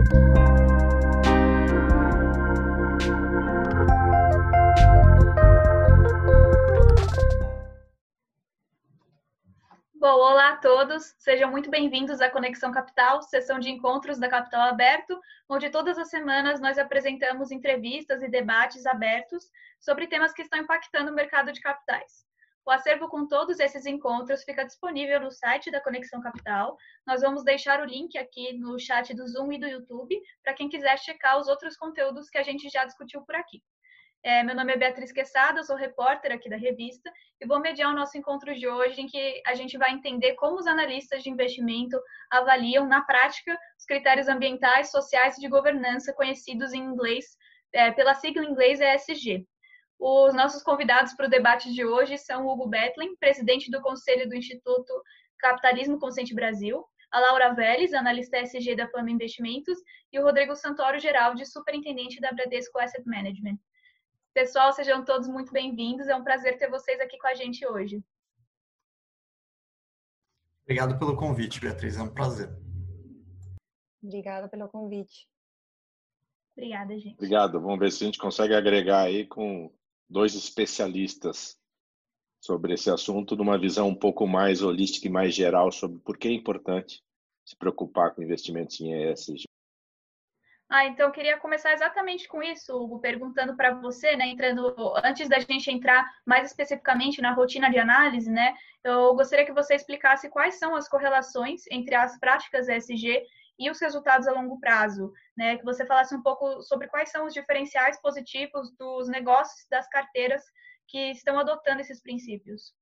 Bom, olá a todos, sejam muito bem-vindos à Conexão Capital, sessão de encontros da Capital Aberto, onde todas as semanas nós apresentamos entrevistas e debates abertos sobre temas que estão impactando o mercado de capitais. O acervo com todos esses encontros fica disponível no site da Conexão Capital. Nós vamos deixar o link aqui no chat do Zoom e do YouTube para quem quiser checar os outros conteúdos que a gente já discutiu por aqui. É, meu nome é Beatriz Quesada, sou repórter aqui da revista e vou mediar o nosso encontro de hoje, em que a gente vai entender como os analistas de investimento avaliam, na prática, os critérios ambientais, sociais e de governança, conhecidos em inglês, é, pela sigla em inglês ESG. Os nossos convidados para o debate de hoje são o Hugo Betlin, presidente do Conselho do Instituto Capitalismo Consciente Brasil, a Laura Vélez, analista ESG da Plama Investimentos, e o Rodrigo Santoro Geraldi, superintendente da Bradesco Asset Management. Pessoal, sejam todos muito bem-vindos. É um prazer ter vocês aqui com a gente hoje. Obrigado pelo convite, Beatriz. É um prazer. Obrigada pelo convite. Obrigada, gente. Obrigado. Vamos ver se a gente consegue agregar aí com dois especialistas sobre esse assunto, numa visão um pouco mais holística e mais geral sobre por que é importante se preocupar com investimentos em ESG. Ah, então eu queria começar exatamente com isso, Hugo, perguntando para você, né, entrando antes da gente entrar mais especificamente na rotina de análise, né, eu gostaria que você explicasse quais são as correlações entre as práticas ESG e os resultados a longo prazo, né, que você falasse um pouco sobre quais são os diferenciais positivos dos negócios das carteiras que estão adotando esses princípios.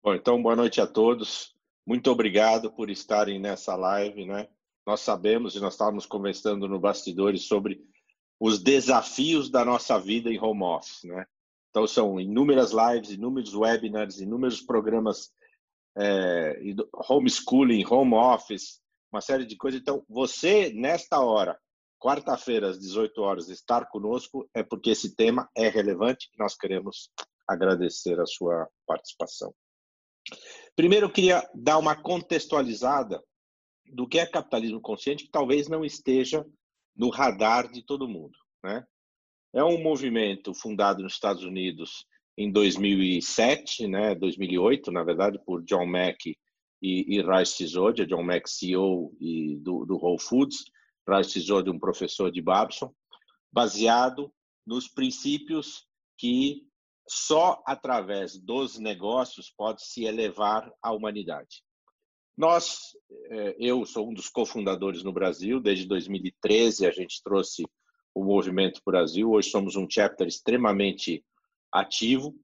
Bom, então boa noite a todos. Muito obrigado por estarem nessa live, né? Nós sabemos e nós estávamos conversando no bastidores sobre os desafios da nossa vida em home office, né? Então são inúmeras lives, inúmeros webinars, inúmeros programas é, homeschooling, home office, uma série de coisas. Então você nesta hora, quarta-feira às 18 horas, estar conosco é porque esse tema é relevante e nós queremos agradecer a sua participação. Primeiro eu queria dar uma contextualizada do que é capitalismo consciente que talvez não esteja no radar de todo mundo. Né? É um movimento fundado nos Estados Unidos em 2007, né, 2008, na verdade, por John Mack e, e Raj Sisodia, John Mack CEO e do, do Whole Foods, Raj Sisodia um professor de Babson, baseado nos princípios que só através dos negócios pode se elevar a humanidade. Nós, é, eu sou um dos cofundadores no Brasil, desde 2013 a gente trouxe o Movimento Brasil, hoje somos um chapter extremamente ativo.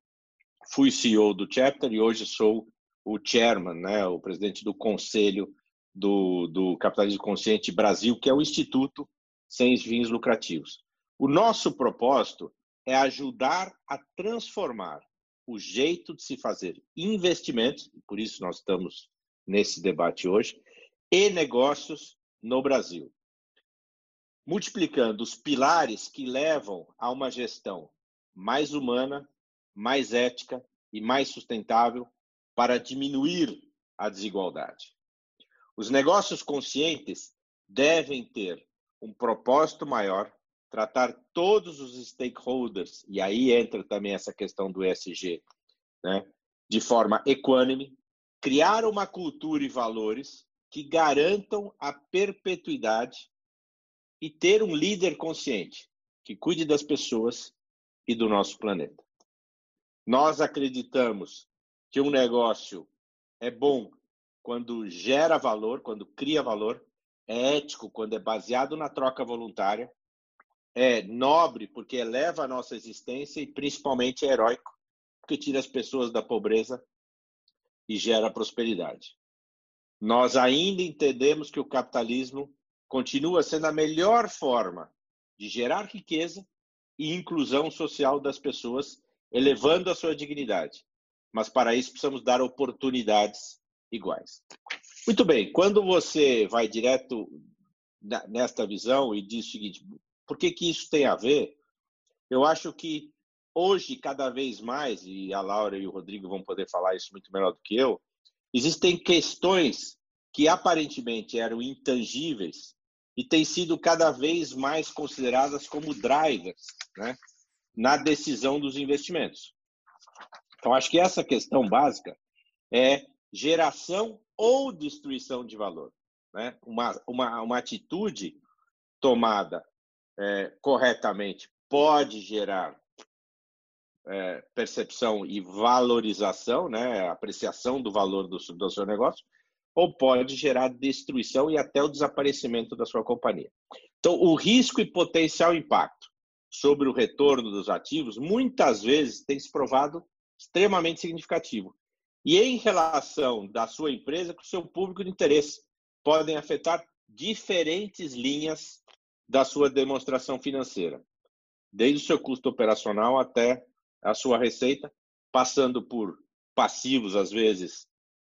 Fui CEO do chapter e hoje sou o chairman, né, o presidente do conselho do, do Capitalismo Consciente Brasil, que é o instituto sem fins lucrativos. O nosso propósito é ajudar a transformar o jeito de se fazer investimentos, por isso nós estamos nesse debate hoje, e negócios no Brasil. Multiplicando os pilares que levam a uma gestão mais humana, mais ética e mais sustentável para diminuir a desigualdade. Os negócios conscientes devem ter um propósito maior, tratar todos os stakeholders, e aí entra também essa questão do ESG, né, de forma equânime, criar uma cultura e valores que garantam a perpetuidade e ter um líder consciente que cuide das pessoas e do nosso planeta. Nós acreditamos que um negócio é bom quando gera valor, quando cria valor, é ético quando é baseado na troca voluntária, é nobre porque eleva a nossa existência e principalmente é heróico porque tira as pessoas da pobreza e gera prosperidade. Nós ainda entendemos que o capitalismo continua sendo a melhor forma de gerar riqueza e inclusão social das pessoas, elevando a sua dignidade. Mas para isso precisamos dar oportunidades iguais. Muito bem, quando você vai direto nesta visão e diz o seguinte, por que, que isso tem a ver? Eu acho que Hoje, cada vez mais, e a Laura e o Rodrigo vão poder falar isso muito melhor do que eu, existem questões que aparentemente eram intangíveis e têm sido cada vez mais consideradas como drivers né, na decisão dos investimentos. Então, acho que essa questão básica é geração ou destruição de valor. Né? Uma, uma, uma atitude tomada é, corretamente pode gerar é, percepção e valorização, né, apreciação do valor do, do seu negócio, ou pode gerar destruição e até o desaparecimento da sua companhia. Então, o risco e potencial impacto sobre o retorno dos ativos muitas vezes tem se provado extremamente significativo. E em relação da sua empresa com o seu público de interesse, podem afetar diferentes linhas da sua demonstração financeira, desde o seu custo operacional até a sua receita, passando por passivos, às vezes,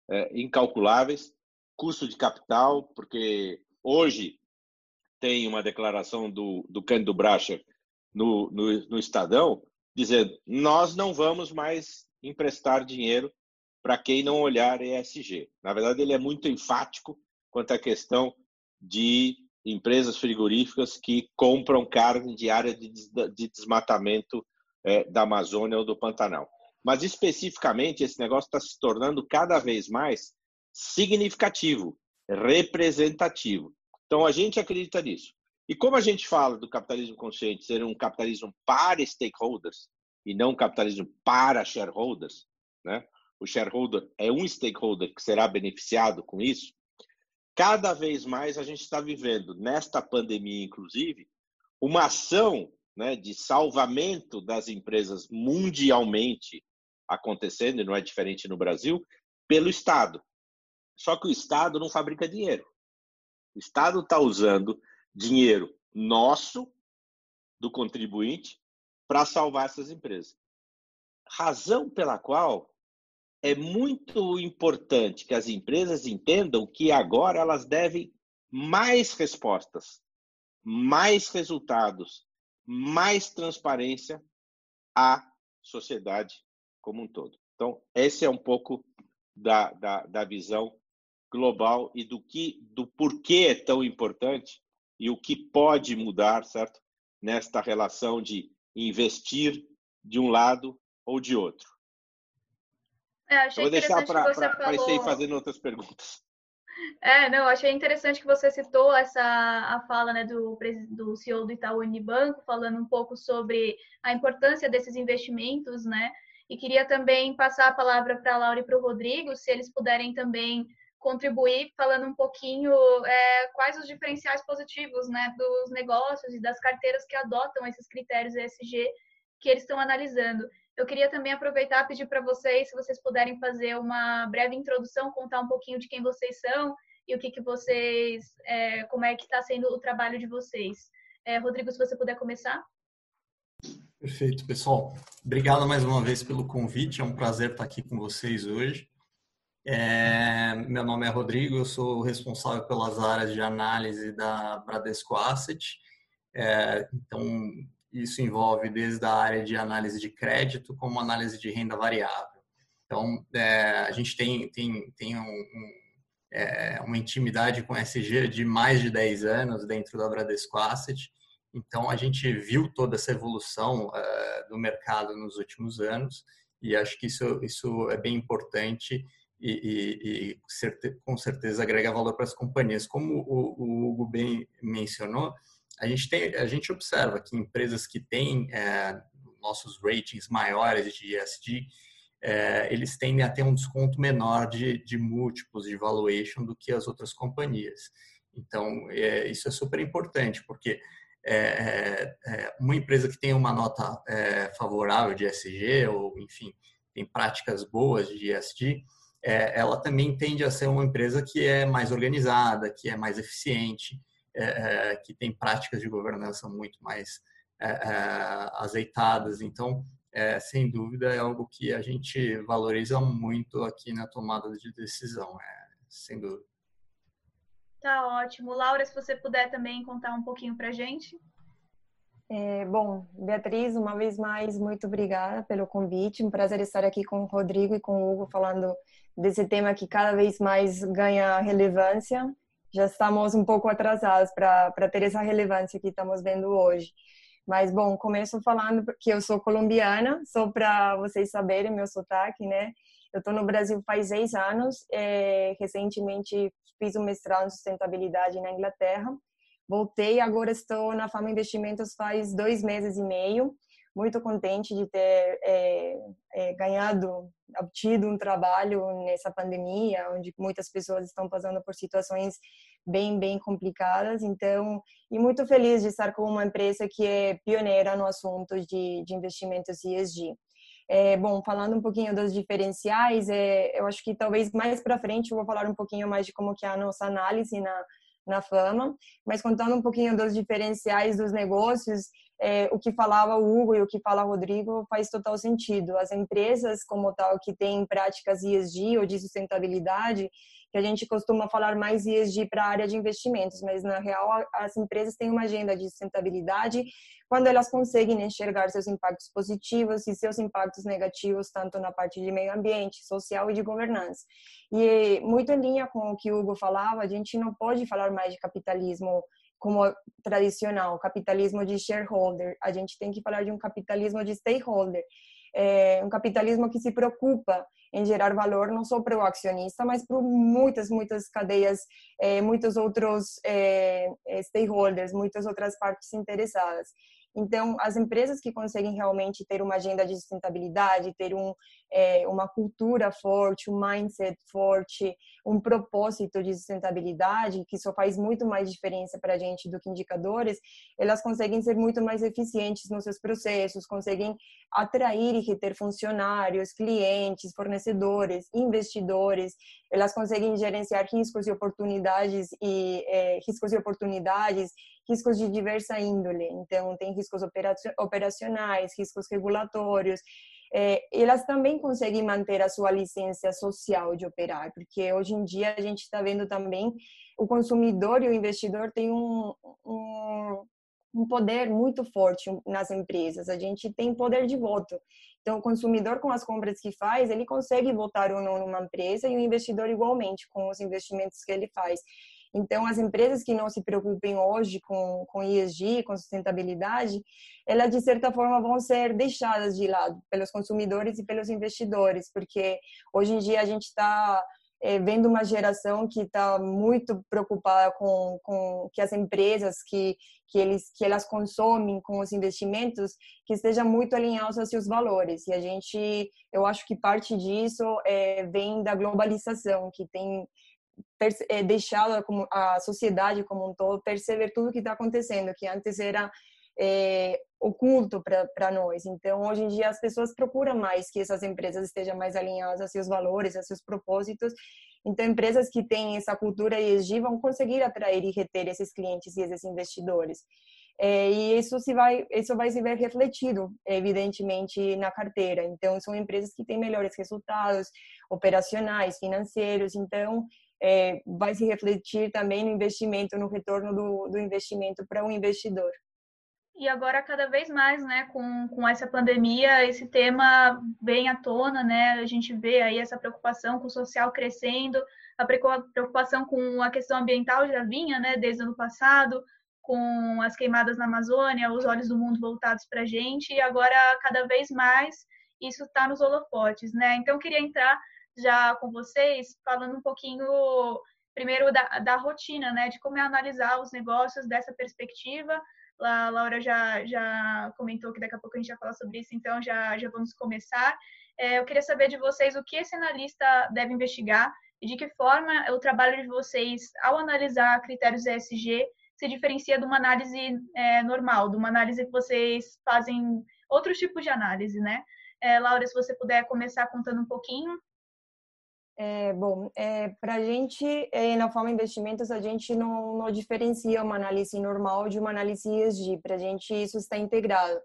é, incalculáveis, custo de capital, porque hoje tem uma declaração do, do Cândido Bracher no, no, no Estadão, dizendo: nós não vamos mais emprestar dinheiro para quem não olhar ESG. Na verdade, ele é muito enfático quanto à questão de empresas frigoríficas que compram carne de área de, de desmatamento é, da Amazônia ou do Pantanal. Mas, especificamente, esse negócio está se tornando cada vez mais significativo, representativo. Então, a gente acredita nisso. E como a gente fala do capitalismo consciente ser um capitalismo para stakeholders e não um capitalismo para shareholders, né? o shareholder é um stakeholder que será beneficiado com isso, cada vez mais a gente está vivendo, nesta pandemia, inclusive, uma ação né, de salvamento das empresas mundialmente acontecendo, e não é diferente no Brasil, pelo Estado. Só que o Estado não fabrica dinheiro. O Estado está usando dinheiro nosso, do contribuinte, para salvar essas empresas. Razão pela qual é muito importante que as empresas entendam que agora elas devem mais respostas, mais resultados, mais transparência à sociedade como um todo. Então, esse é um pouco da, da, da visão global e do que, do porquê é tão importante e o que pode mudar, certo? Nesta relação de investir de um lado ou de outro. É, vou deixar para aparecer e fazendo outras perguntas. É, não, achei interessante que você citou essa a fala né, do, do CEO do Itaú Unibanco, falando um pouco sobre a importância desses investimentos, né? E queria também passar a palavra para a Laura e para o Rodrigo, se eles puderem também contribuir, falando um pouquinho é, quais os diferenciais positivos né, dos negócios e das carteiras que adotam esses critérios ESG que eles estão analisando. Eu queria também aproveitar e pedir para vocês, se vocês puderem fazer uma breve introdução, contar um pouquinho de quem vocês são e o que, que vocês, é, como é que está sendo o trabalho de vocês. É, Rodrigo, se você puder começar. Perfeito, pessoal. Obrigado mais uma vez pelo convite. É um prazer estar aqui com vocês hoje. É, meu nome é Rodrigo, eu sou responsável pelas áreas de análise da Bradesco Asset. É, então, isso envolve desde a área de análise de crédito como análise de renda variável. Então, é, a gente tem, tem, tem um, um, é, uma intimidade com SG de mais de 10 anos dentro da Bradesco Asset. Então, a gente viu toda essa evolução uh, do mercado nos últimos anos e acho que isso, isso é bem importante e, e, e com certeza agrega valor para as companhias. Como o, o Hugo bem mencionou, a gente, tem, a gente observa que empresas que têm é, nossos ratings maiores de ESG, é, eles tendem a ter um desconto menor de, de múltiplos de valuation do que as outras companhias. Então, é, isso é super importante, porque é, é, é uma empresa que tem uma nota é, favorável de ESG, ou enfim, tem práticas boas de ESG, ela também tende a ser uma empresa que é mais organizada, que é mais eficiente, é, é, que tem práticas de governança muito mais é, é azeitadas. Então, é, sem dúvida, é algo que a gente valoriza muito aqui na tomada de decisão, sem dúvida. Tá ótimo. Laura, se você puder também contar um pouquinho para a gente. É, bom, Beatriz, uma vez mais, muito obrigada pelo convite. Um prazer estar aqui com o Rodrigo e com o Hugo falando desse tema que cada vez mais ganha relevância já estamos um pouco atrasados para ter essa relevância que estamos vendo hoje. Mas, bom, começo falando que eu sou colombiana, só para vocês saberem meu sotaque, né? Eu estou no Brasil faz seis anos, é, recentemente fiz um mestrado em sustentabilidade na Inglaterra. Voltei, agora estou na Fama Investimentos faz dois meses e meio. Muito contente de ter é, é, ganhado, obtido um trabalho nessa pandemia, onde muitas pessoas estão passando por situações bem, bem complicadas. Então, e muito feliz de estar com uma empresa que é pioneira no assunto de, de investimentos ESG. É, bom, falando um pouquinho dos diferenciais, é, eu acho que talvez mais para frente eu vou falar um pouquinho mais de como que é a nossa análise na, na Fama, mas contando um pouquinho dos diferenciais dos negócios, é, o que falava o Hugo e o que fala o Rodrigo faz total sentido. As empresas, como tal, que têm práticas ESG ou de sustentabilidade, que a gente costuma falar mais ESG para a área de investimentos, mas na real as empresas têm uma agenda de sustentabilidade quando elas conseguem enxergar seus impactos positivos e seus impactos negativos, tanto na parte de meio ambiente, social e de governança. E muito em linha com o que o Hugo falava, a gente não pode falar mais de capitalismo como tradicional, capitalismo de shareholder. A gente tem que falar de um capitalismo de stakeholder, é um capitalismo que se preocupa em gerar valor não só para o acionista, mas para muitas, muitas cadeias, é, muitos outros é, stakeholders, muitas outras partes interessadas. Então, as empresas que conseguem realmente ter uma agenda de sustentabilidade, ter um, é, uma cultura forte, um mindset forte, um propósito de sustentabilidade, que só faz muito mais diferença para a gente do que indicadores, elas conseguem ser muito mais eficientes nos seus processos, conseguem atrair e reter funcionários, clientes, fornecedores, investidores, elas conseguem gerenciar riscos e oportunidades e é, riscos e oportunidades riscos de diversa índole. Então, tem riscos operacionais, riscos regulatórios. É, elas também conseguem manter a sua licença social de operar, porque hoje em dia a gente está vendo também o consumidor e o investidor têm um, um, um poder muito forte nas empresas. A gente tem poder de voto. Então, o consumidor, com as compras que faz, ele consegue votar ou não numa empresa e o investidor igualmente, com os investimentos que ele faz. Então, as empresas que não se preocupem hoje com, com ESG, com sustentabilidade, elas, de certa forma, vão ser deixadas de lado pelos consumidores e pelos investidores, porque hoje em dia a gente está é, vendo uma geração que está muito preocupada com, com que as empresas que que eles que elas consomem com os investimentos que esteja muito alinhados aos seus valores. E a gente eu acho que parte disso é, vem da globalização que tem é, deixado a, a sociedade como um todo perceber tudo o que está acontecendo, que antes era é, oculto para nós. Então, hoje em dia, as pessoas procuram mais que essas empresas estejam mais alinhadas a seus valores, a seus propósitos. Então, empresas que têm essa cultura ESG vão conseguir atrair e reter esses clientes e esses investidores. É, e isso se vai isso vai se ver refletido evidentemente na carteira então são empresas que têm melhores resultados operacionais financeiros então é, vai se refletir também no investimento, no retorno do, do investimento para o um investidor. E agora, cada vez mais, né, com, com essa pandemia, esse tema vem à tona, né? A gente vê aí essa preocupação com o social crescendo, a preocupação com a questão ambiental já vinha, né, desde o ano passado, com as queimadas na Amazônia, os olhos do mundo voltados para a gente, e agora, cada vez mais, isso está nos holofotes, né? Então, eu queria entrar já com vocês, falando um pouquinho primeiro da, da rotina, né, de como é analisar os negócios dessa perspectiva. A Laura já, já comentou que daqui a pouco a gente vai falar sobre isso, então já, já vamos começar. É, eu queria saber de vocês o que esse analista deve investigar e de que forma o trabalho de vocês, ao analisar critérios ESG, se diferencia de uma análise é, normal, de uma análise que vocês fazem outros tipos de análise, né? É, Laura, se você puder começar contando um pouquinho é, bom, é, para a gente, é, na Forma Investimentos, a gente não, não, diferencia uma análise normal de uma análise ESG. Para a gente, isso está integrado.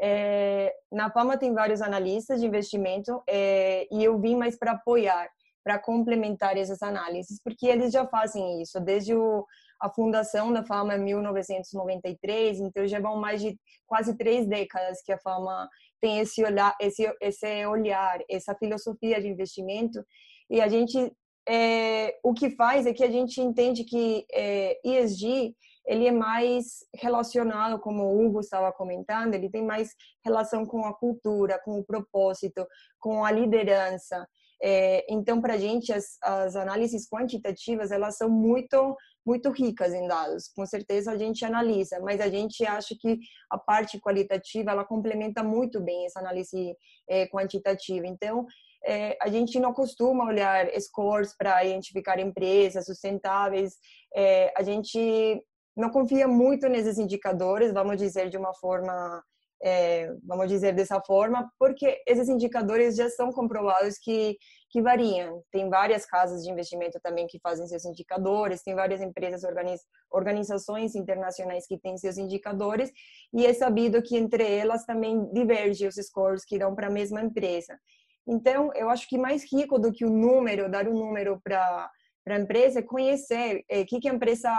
É, na Fama tem vários analistas de investimento é, e eu vim mais para apoiar, para complementar essas análises, porque eles já fazem isso desde o, a fundação da Fama em 1993, então já vão mais de quase três décadas que a Fama tem esse olhar, esse, esse olhar, essa filosofia de investimento e a gente é, o que faz é que a gente entende que é, ESG ele é mais relacionado, como o Hugo estava comentando, ele tem mais relação com a cultura, com o propósito, com a liderança. É, então, para a gente, as, as análises quantitativas, elas são muito muito ricas em dados. Com certeza a gente analisa, mas a gente acha que a parte qualitativa ela complementa muito bem essa análise é, quantitativa. Então, é, a gente não costuma olhar scores para identificar empresas sustentáveis. É, a gente não confia muito nesses indicadores, vamos dizer de uma forma é, vamos dizer dessa forma, porque esses indicadores já são comprovados que, que variam. Tem várias casas de investimento também que fazem seus indicadores, tem várias empresas, organiz, organizações internacionais que têm seus indicadores, e é sabido que entre elas também divergem os scores que dão para a mesma empresa. Então, eu acho que mais rico do que o número, dar um número para a empresa, é conhecer o é, que, que a empresa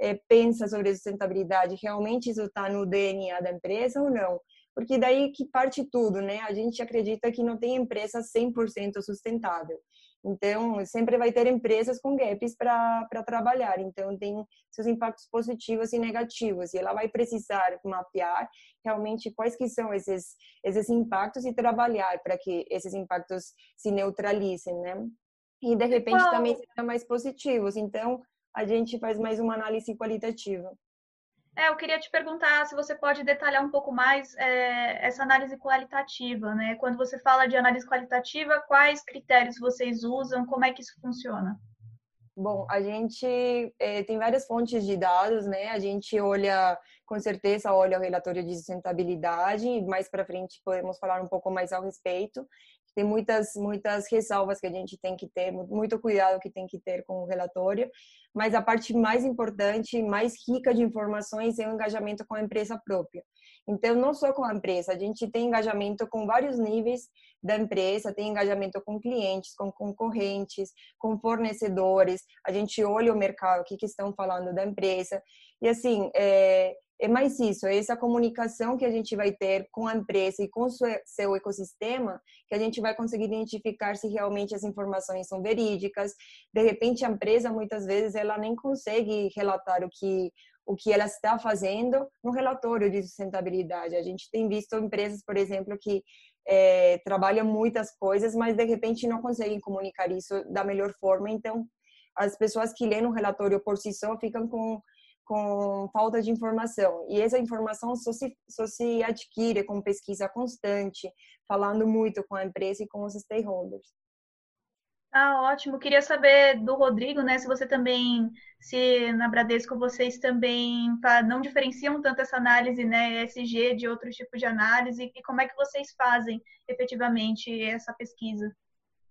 é, pensa sobre sustentabilidade, realmente isso está no DNA da empresa ou não? Porque daí que parte tudo, né? A gente acredita que não tem empresa 100% sustentável. Então, sempre vai ter empresas com gaps para trabalhar. Então, tem seus impactos positivos e negativos. E ela vai precisar mapear realmente quais que são esses, esses impactos e trabalhar para que esses impactos se neutralizem, né? E, de repente, também sejam mais positivos. Então, a gente faz mais uma análise qualitativa. É, eu queria te perguntar se você pode detalhar um pouco mais é, essa análise qualitativa, né? Quando você fala de análise qualitativa, quais critérios vocês usam, como é que isso funciona? Bom, a gente é, tem várias fontes de dados, né? A gente olha, com certeza, olha o relatório de sustentabilidade, mais para frente podemos falar um pouco mais ao respeito tem muitas muitas ressalvas que a gente tem que ter, muito cuidado que tem que ter com o relatório, mas a parte mais importante, mais rica de informações é o engajamento com a empresa própria. Então, não só com a empresa, a gente tem engajamento com vários níveis da empresa, tem engajamento com clientes, com concorrentes, com fornecedores, a gente olha o mercado, o que, que estão falando da empresa, e assim, é, é mais isso, é essa comunicação que a gente vai ter com a empresa e com seu ecossistema, que a gente vai conseguir identificar se realmente as informações são verídicas. De repente, a empresa, muitas vezes, ela nem consegue relatar o que, o que ela está fazendo no relatório de sustentabilidade. A gente tem visto empresas, por exemplo, que é, trabalham muitas coisas, mas de repente não conseguem comunicar isso da melhor forma. Então, as pessoas que lêem o relatório por si só ficam com com falta de informação. E essa informação só se, só se adquire com pesquisa constante, falando muito com a empresa e com os stakeholders. Ah, ótimo. Queria saber do Rodrigo, né, se você também, se na Bradesco vocês também não diferenciam tanto essa análise, né, ESG de outros tipos de análise e como é que vocês fazem efetivamente essa pesquisa?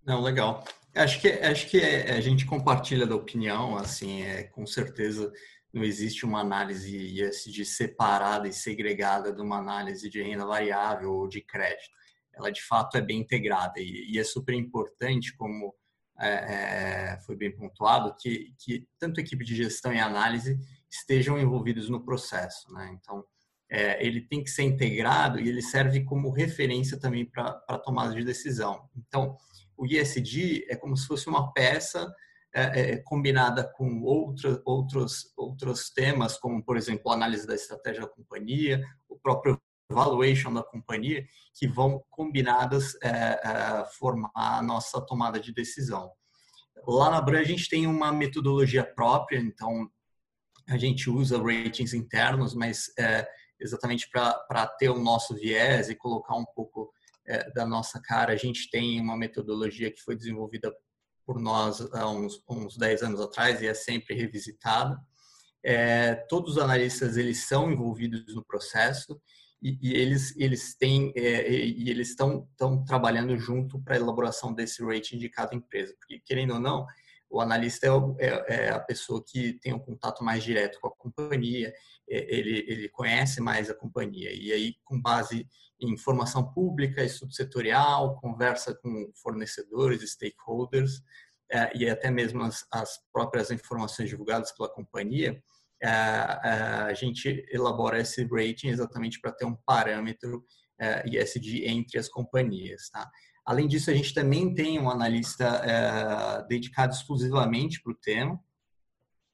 Não, legal. Acho que acho que é, a gente compartilha da opinião, assim, é com certeza não existe uma análise ESG separada e segregada de uma análise de renda variável ou de crédito. Ela, de fato, é bem integrada e, é super importante, como é, é, foi bem pontuado, que, que tanto a equipe de gestão e análise estejam envolvidos no processo. Né? Então, é, ele tem que ser integrado e ele serve como referência também para a tomada de decisão. Então, o ISD é como se fosse uma peça é, é, combinada com outra, outros, outros temas, como, por exemplo, a análise da estratégia da companhia, o próprio valuation da companhia, que vão combinadas é, é, formar a nossa tomada de decisão. Lá na Bran a gente tem uma metodologia própria, então a gente usa ratings internos, mas é, exatamente para ter o nosso viés e colocar um pouco é, da nossa cara, a gente tem uma metodologia que foi desenvolvida por nós há uns, uns 10 anos atrás e é sempre revisitada. É, todos os analistas eles são envolvidos no processo e, e eles eles têm é, e eles estão estão trabalhando junto para a elaboração desse rating de cada empresa porque querendo ou não o analista é, é, é, a pessoa que tem um contato mais direto com a companhia ele ele conhece mais a companhia e aí com base em informação pública, estudo setorial, conversa com fornecedores, stakeholders é, e até mesmo as, as, próprias informações divulgadas pela companhia, é, é, a gente elabora esse rating exatamente para ter um parâmetro ESG entre as companhias. Tá? Além disso, a gente também tem um analista dedicado exclusivamente para o tema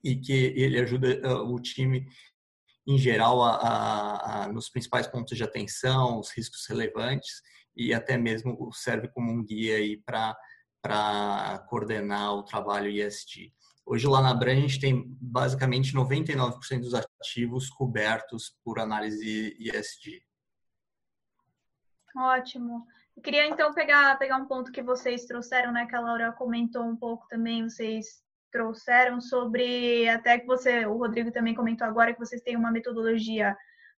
e que ele ajuda o time em geral a, a, a, nos principais pontos de atenção, os riscos relevantes e até mesmo serve como um guia para coordenar o trabalho ISD. Hoje lá na Bran a gente tem basicamente 99% dos ativos cobertos por análise ISD. Ótimo. Eu queria então pegar, pegar um ponto que vocês trouxeram, né, que a Laura comentou um pouco também, vocês trouxeram sobre, até que você, o Rodrigo também comentou agora que vocês têm uma metodologia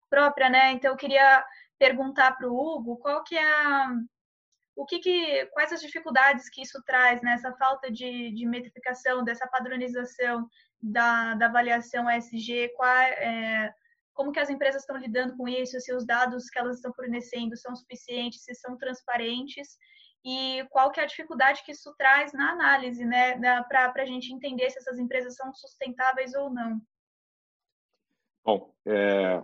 própria, né? Então eu queria perguntar para o Hugo qual que é a, o que, que quais as dificuldades que isso traz, né? Essa falta de, de metrificação, dessa padronização da, da avaliação ESG, qual, é, como que as empresas estão lidando com isso, se os dados que elas estão fornecendo são suficientes, se são transparentes e qual que é a dificuldade que isso traz na análise, né, para a gente entender se essas empresas são sustentáveis ou não. Bom, é,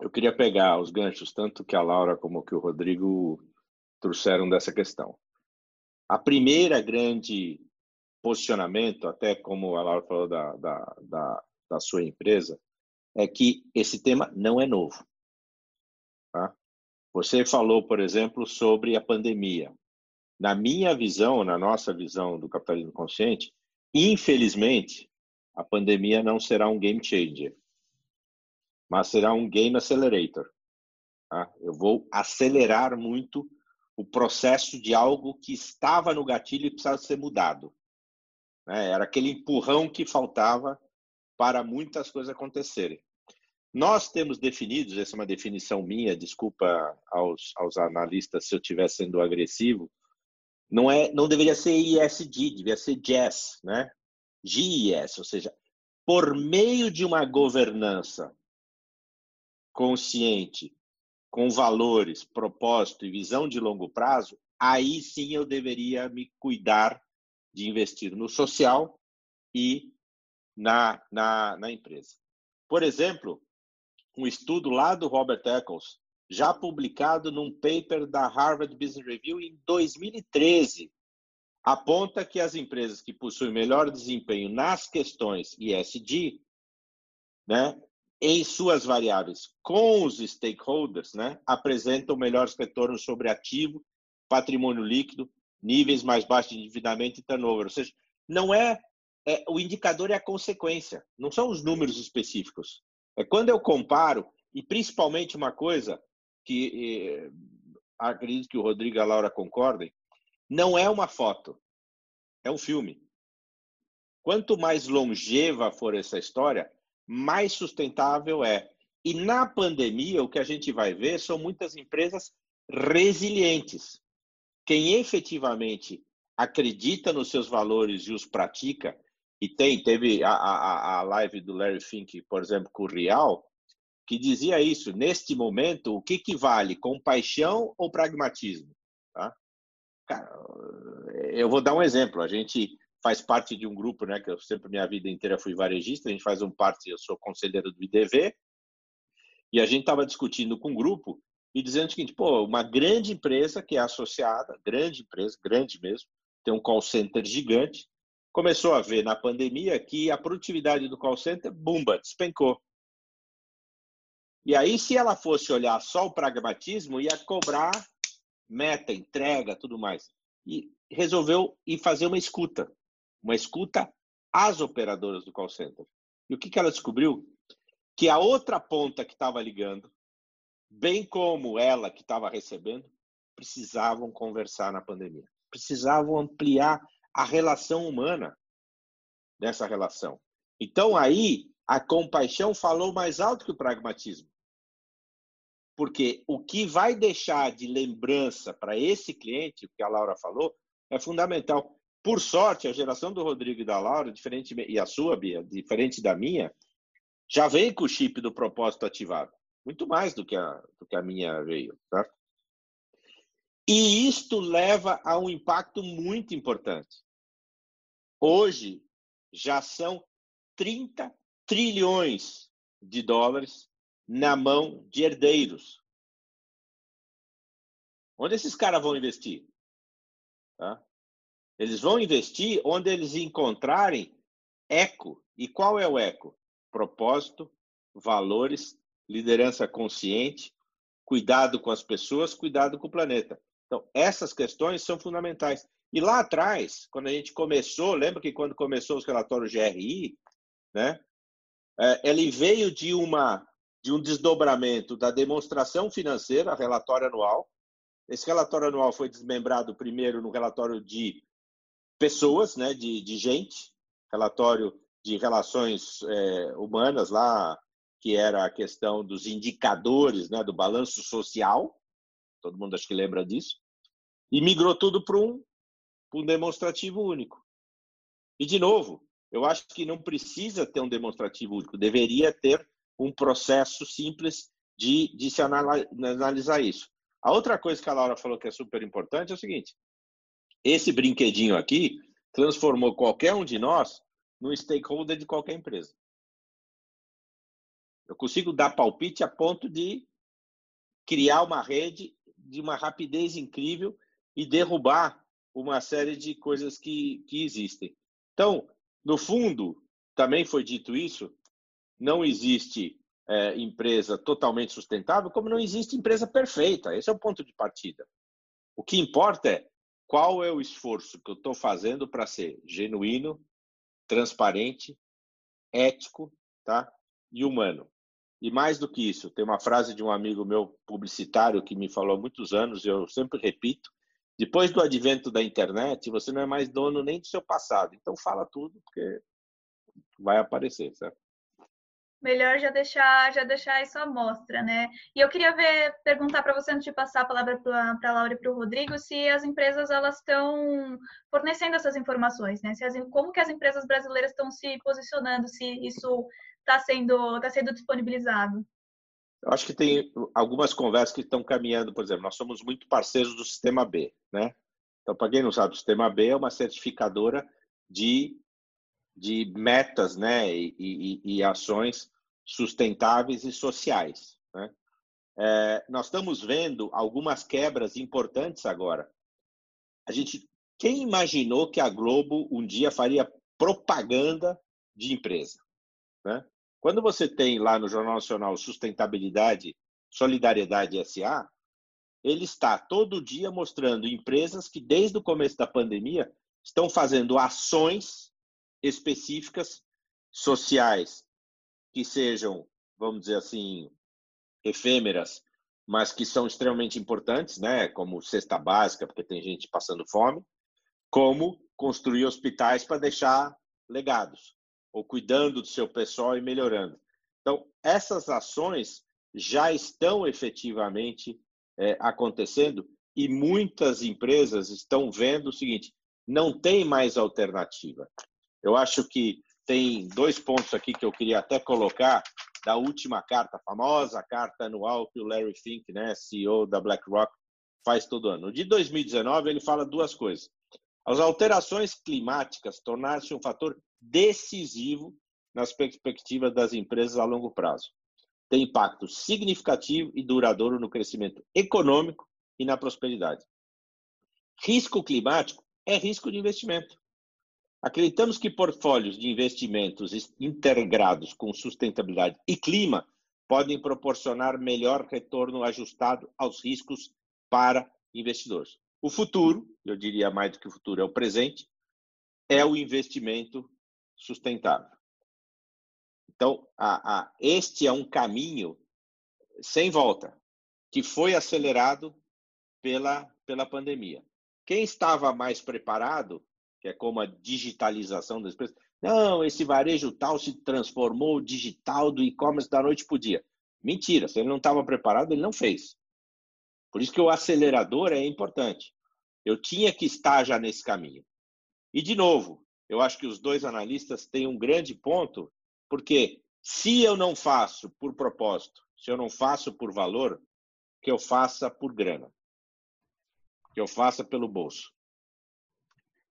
eu queria pegar os ganchos, tanto que a Laura como que o Rodrigo trouxeram dessa questão. A primeira grande posicionamento, até como a Laura falou da, da, da, da sua empresa, é que esse tema não é novo. Tá? Você falou, por exemplo, sobre a pandemia. Na minha visão, na nossa visão do capitalismo consciente, infelizmente, a pandemia não será um game changer, mas será um game accelerator. Tá? Eu vou acelerar muito o processo de algo que estava no gatilho e precisava ser mudado. Né? Era aquele empurrão que faltava para muitas coisas acontecerem. Nós temos definidos, essa é uma definição minha, desculpa aos, aos analistas se eu estiver sendo agressivo, não, é, não deveria ser ISD, deveria ser GES, né? GIS, ou seja, por meio de uma governança consciente, com valores, propósito e visão de longo prazo, aí sim eu deveria me cuidar de investir no social e na, na, na empresa. Por exemplo, um estudo lá do Robert Eccles, já publicado num paper da Harvard Business Review em 2013, aponta que as empresas que possuem melhor desempenho nas questões ESG, né, em suas variáveis com os stakeholders, né, apresentam melhores retornos sobre ativo, patrimônio líquido, níveis mais baixos de endividamento e turnover. Ou seja, não é, é o indicador é a consequência, não são os números específicos. É quando eu comparo, e principalmente uma coisa que eh, acredito que o Rodrigo e a Laura concordem, não é uma foto, é um filme. Quanto mais longeva for essa história, mais sustentável é. E na pandemia, o que a gente vai ver são muitas empresas resilientes. Quem efetivamente acredita nos seus valores e os pratica, e tem, teve a, a, a live do Larry Fink, por exemplo, com o Real, que dizia isso. Neste momento, o que, que vale? Compaixão ou pragmatismo? Tá? Cara, eu vou dar um exemplo. A gente faz parte de um grupo, né? Que eu sempre minha vida inteira fui varejista. A gente faz um parte. Eu sou conselheiro do IDV e a gente estava discutindo com um grupo e dizendo o seguinte: pô, uma grande empresa que é associada, grande empresa, grande mesmo, tem um call center gigante começou a ver na pandemia que a produtividade do call center, bumba, despencou. E aí, se ela fosse olhar só o pragmatismo, ia cobrar meta, entrega, tudo mais. E resolveu ir fazer uma escuta, uma escuta às operadoras do call center. E o que, que ela descobriu? Que a outra ponta que estava ligando, bem como ela que estava recebendo, precisavam conversar na pandemia. Precisavam ampliar a relação humana nessa relação. Então aí a compaixão falou mais alto que o pragmatismo. Porque o que vai deixar de lembrança para esse cliente, o que a Laura falou, é fundamental. Por sorte, a geração do Rodrigo e da Laura, diferente e a sua, Bia, diferente da minha, já vem com o chip do propósito ativado. Muito mais do que a, do que a minha veio. Tá? E isto leva a um impacto muito importante. Hoje, já são 30 trilhões de dólares na mão de herdeiros. Onde esses caras vão investir? Tá? Eles vão investir onde eles encontrarem eco. E qual é o eco? Propósito, valores, liderança consciente, cuidado com as pessoas, cuidado com o planeta. Então, essas questões são fundamentais. E lá atrás, quando a gente começou, lembra que quando começou os relatórios GRI, né, é, ele veio de uma de um desdobramento da demonstração financeira, relatório anual. Esse relatório anual foi desmembrado primeiro no relatório de pessoas, né, de, de gente, relatório de relações é, humanas lá, que era a questão dos indicadores, né, do balanço social. Todo mundo acho que lembra disso. E migrou tudo para um, um demonstrativo único. E de novo, eu acho que não precisa ter um demonstrativo único, deveria ter um processo simples de, de se analisar isso. A outra coisa que a Laura falou que é super importante é o seguinte: esse brinquedinho aqui transformou qualquer um de nós no stakeholder de qualquer empresa. Eu consigo dar palpite a ponto de criar uma rede de uma rapidez incrível e derrubar uma série de coisas que, que existem. Então, no fundo, também foi dito isso, não existe é, empresa totalmente sustentável, como não existe empresa perfeita. Esse é o ponto de partida. O que importa é qual é o esforço que eu estou fazendo para ser genuíno, transparente, ético tá? e humano. E mais do que isso, tem uma frase de um amigo meu publicitário que me falou há muitos anos, e eu sempre repito, depois do advento da internet, você não é mais dono nem do seu passado. Então fala tudo, porque vai aparecer, certo? Melhor já deixar, já deixar isso à mostra, né? E eu queria ver, perguntar para você antes de passar a palavra para a Laura e para o Rodrigo, se as empresas elas estão fornecendo essas informações, né? Se as, como que as empresas brasileiras estão se posicionando, se isso está sendo, tá sendo disponibilizado? Eu acho que tem algumas conversas que estão caminhando, por exemplo, nós somos muito parceiros do Sistema B, né? Então, para quem não sabe, o Sistema B é uma certificadora de, de metas né, e, e, e ações sustentáveis e sociais. Né? É, nós estamos vendo algumas quebras importantes agora. A gente, quem imaginou que a Globo um dia faria propaganda de empresa? Né? Quando você tem lá no Jornal Nacional Sustentabilidade, Solidariedade SA, ele está todo dia mostrando empresas que, desde o começo da pandemia, estão fazendo ações específicas sociais que sejam, vamos dizer assim, efêmeras, mas que são extremamente importantes, né? Como cesta básica, porque tem gente passando fome, como construir hospitais para deixar legados ou cuidando do seu pessoal e melhorando. Então, essas ações já estão efetivamente é, acontecendo e muitas empresas estão vendo o seguinte: não tem mais alternativa. Eu acho que tem dois pontos aqui que eu queria até colocar da última carta, a famosa carta anual que o Larry Fink, né, CEO da BlackRock, faz todo ano. De 2019, ele fala duas coisas. As alterações climáticas tornaram-se um fator decisivo nas perspectivas das empresas a longo prazo. Tem impacto significativo e duradouro no crescimento econômico e na prosperidade. Risco climático é risco de investimento. Acreditamos que portfólios de investimentos integrados com sustentabilidade e clima podem proporcionar melhor retorno ajustado aos riscos para investidores. O futuro, eu diria mais do que o futuro, é o presente, é o investimento sustentável. Então, a, a, este é um caminho sem volta, que foi acelerado pela, pela pandemia. Quem estava mais preparado, que é como a digitalização das empresas, não, esse varejo tal se transformou digital do e-commerce da noite para o dia. Mentira, se ele não estava preparado, ele não fez. Por isso que o acelerador é importante. Eu tinha que estar já nesse caminho. E, de novo, eu acho que os dois analistas têm um grande ponto, porque se eu não faço por propósito, se eu não faço por valor, que eu faça por grana, que eu faça pelo bolso.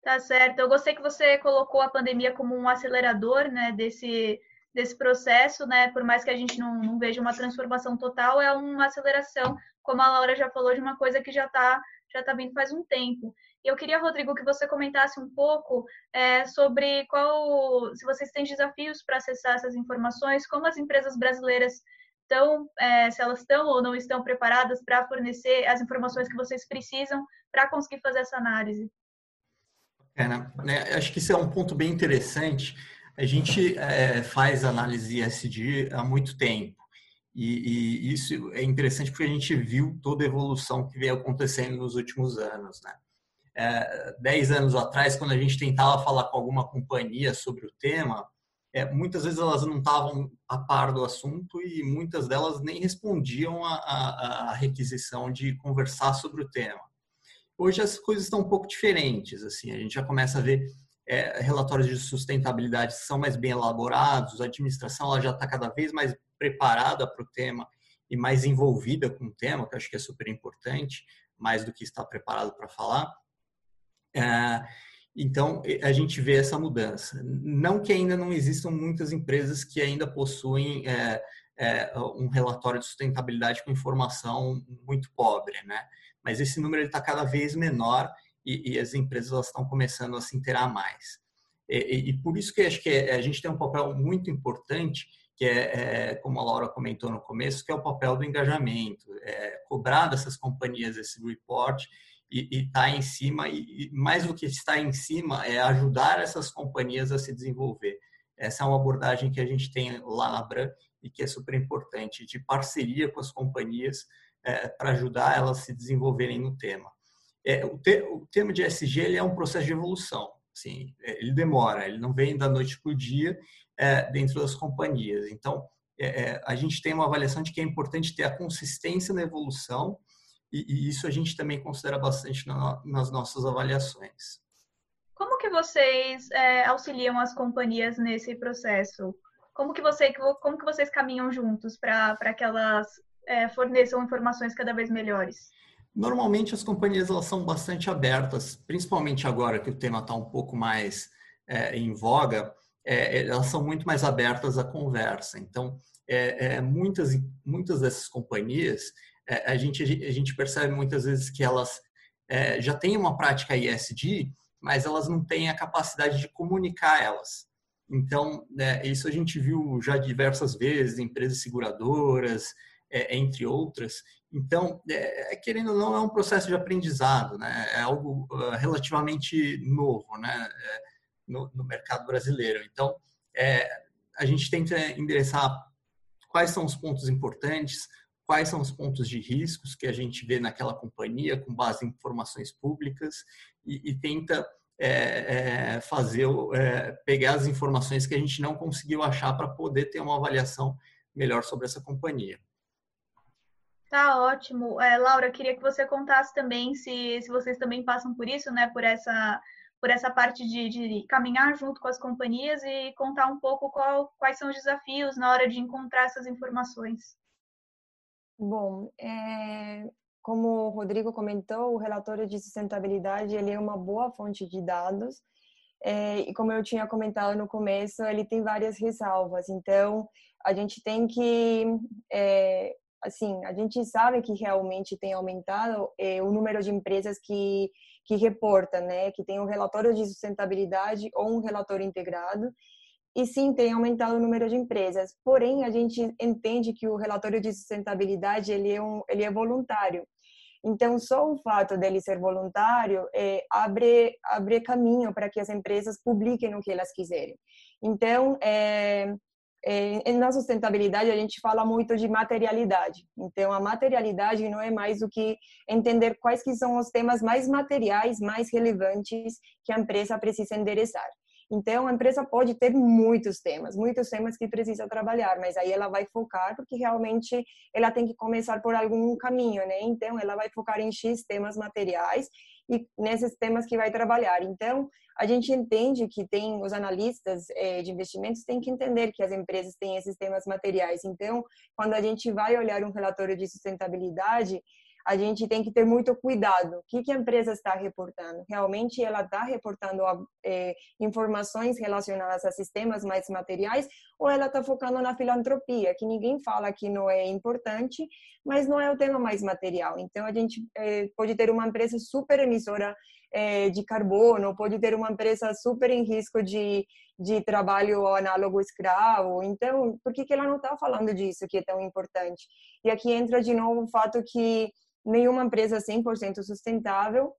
Tá certo. Eu gostei que você colocou a pandemia como um acelerador, né, desse desse processo, né? Por mais que a gente não, não veja uma transformação total, é uma aceleração, como a Laura já falou, de uma coisa que já está já tá vindo faz um tempo. Eu queria, Rodrigo, que você comentasse um pouco é, sobre qual, se vocês têm desafios para acessar essas informações, como as empresas brasileiras estão, é, se elas estão ou não estão preparadas para fornecer as informações que vocês precisam para conseguir fazer essa análise. É, né? Acho que isso é um ponto bem interessante. A gente é, faz análise ESG há muito tempo. E, e, isso é interessante porque a gente viu toda a evolução que veio acontecendo nos últimos anos. Né? É, dez anos atrás, quando a gente tentava falar com alguma companhia sobre o tema, é, muitas vezes elas não estavam a par do assunto e muitas delas nem respondiam à requisição de conversar sobre o tema. Hoje as coisas estão um pouco diferentes, assim, a gente já começa a ver é, relatórios de sustentabilidade são mais bem elaborados, a administração ela já está cada vez mais preparada para o tema e mais envolvida com o tema, que eu acho que é super importante, mais do que estar preparado para falar. É, então, a gente vê essa mudança. Não que ainda não existam muitas empresas que ainda possuem é, é, um relatório de sustentabilidade com informação muito pobre, né? Mas esse número está cada vez menor e, e as empresas estão começando a se interar mais. E, e, por isso que acho que a gente tem um papel muito importante, que é, é, como a Laura comentou no começo, que é o papel do engajamento, é, cobrar dessas companhias esse report e estar tá em cima, e, mais do que estar em cima, é ajudar essas companhias a se desenvolver. Essa é uma abordagem que a gente tem lá na Bran e que é super importante, de parceria com as companhias é, para ajudar elas a se desenvolverem no tema. É, o, te, o, tema de SG ele é um processo de evolução. Assim, ele demora, ele não vem da noite para o dia é, dentro das companhias. Então, é, é, a gente tem uma avaliação de que é importante ter a consistência na evolução e, e isso a gente também considera bastante na, nas nossas avaliações. Como que vocês é, auxiliam as companhias nesse processo? Como que, você, como que vocês caminham juntos para que elas é, forneçam informações cada vez melhores? Normalmente as companhias elas são bastante abertas, principalmente agora que o tema está um pouco mais é, em voga, é, elas são muito mais abertas à conversa. Então, é, é muitas, muitas dessas companhias, é, a, gente, a gente percebe muitas vezes que elas é, já têm uma prática ISD, mas elas não têm a capacidade de comunicar elas. Então, isso a gente viu já diversas vezes, empresas seguradoras, entre outras, então, é, é, querendo ou não, é um processo de aprendizado, né? É algo uh, relativamente novo, né? É, no, no, mercado brasileiro. Então, é, a gente tenta endereçar quais são os pontos importantes, quais são os pontos de riscos que a gente vê naquela companhia com base em informações públicas e, e tenta é, é, fazer pegar as informações que a gente não conseguiu achar para poder ter uma avaliação melhor sobre essa companhia. Tá ótimo. É, Laura, queria que você contasse também se, se vocês também passam por isso, né? Por essa, por essa parte de, de caminhar junto com as companhias e contar um pouco qual, quais são os desafios na hora de encontrar essas informações. Bom, é, como o Rodrigo comentou, o relatório de sustentabilidade ele é uma boa fonte de dados é, e como eu tinha comentado no começo, ele tem várias ressalvas. Então, a gente tem que é, assim, a gente sabe que realmente tem aumentado é, o número de empresas que que reporta, né, que tem um relatório de sustentabilidade ou um relatório integrado. E sim, tem aumentado o número de empresas. Porém, a gente entende que o relatório de sustentabilidade ele é um ele é voluntário. Então, só o fato dele ser voluntário é, abre abre caminho para que as empresas publiquem o que elas quiserem. Então, é, na sustentabilidade a gente fala muito de materialidade. Então a materialidade não é mais do que entender quais que são os temas mais materiais, mais relevantes que a empresa precisa endereçar. Então a empresa pode ter muitos temas, muitos temas que precisa trabalhar, mas aí ela vai focar porque realmente ela tem que começar por algum caminho, né? Então ela vai focar em X temas materiais e nesses temas que vai trabalhar. Então, a gente entende que tem os analistas é, de investimentos têm que entender que as empresas têm esses temas materiais. Então, quando a gente vai olhar um relatório de sustentabilidade, a gente tem que ter muito cuidado. O que, que a empresa está reportando? Realmente ela está reportando é, informações relacionadas a sistemas mais materiais ou ela está focando na filantropia, que ninguém fala que não é importante, mas não é o tema mais material. Então, a gente é, pode ter uma empresa super emissora é, de carbono, pode ter uma empresa super em risco de, de trabalho análogo escravo. Então, por que, que ela não está falando disso que é tão importante? E aqui entra de novo o fato que nenhuma empresa é 100% sustentável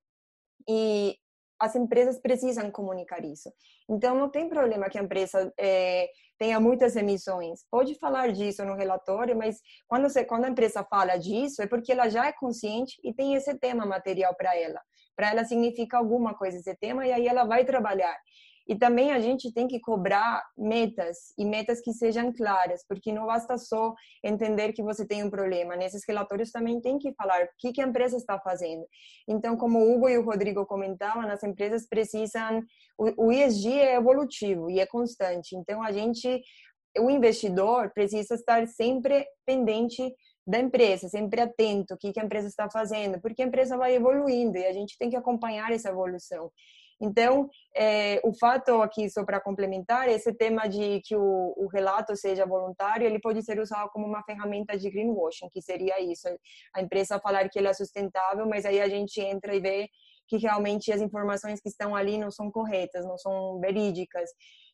e as empresas precisam comunicar isso. Então, não tem problema que a empresa é, tenha muitas emissões. Pode falar disso no relatório, mas quando, você, quando a empresa fala disso, é porque ela já é consciente e tem esse tema material para ela. Para ela significa alguma coisa esse tema e aí ela vai trabalhar. E também a gente tem que cobrar metas e metas que sejam claras, porque não basta só entender que você tem um problema. Nesses relatórios também tem que falar o que, a empresa está fazendo. Então, como o Hugo e o Rodrigo comentavam, as empresas precisam. O ESG é evolutivo e é constante. Então, a gente, o investidor, precisa estar sempre pendente da empresa, sempre atento o que, que a empresa está fazendo, porque a empresa vai evoluindo e a gente tem que acompanhar essa evolução. Então, é, o fato aqui, só para complementar, esse tema de que o, o, relato seja voluntário, ele pode ser usado como uma ferramenta de greenwashing, que seria isso, a empresa falar que ela é sustentável, mas aí a gente entra e vê que realmente as informações que estão ali não são corretas, não são verídicas.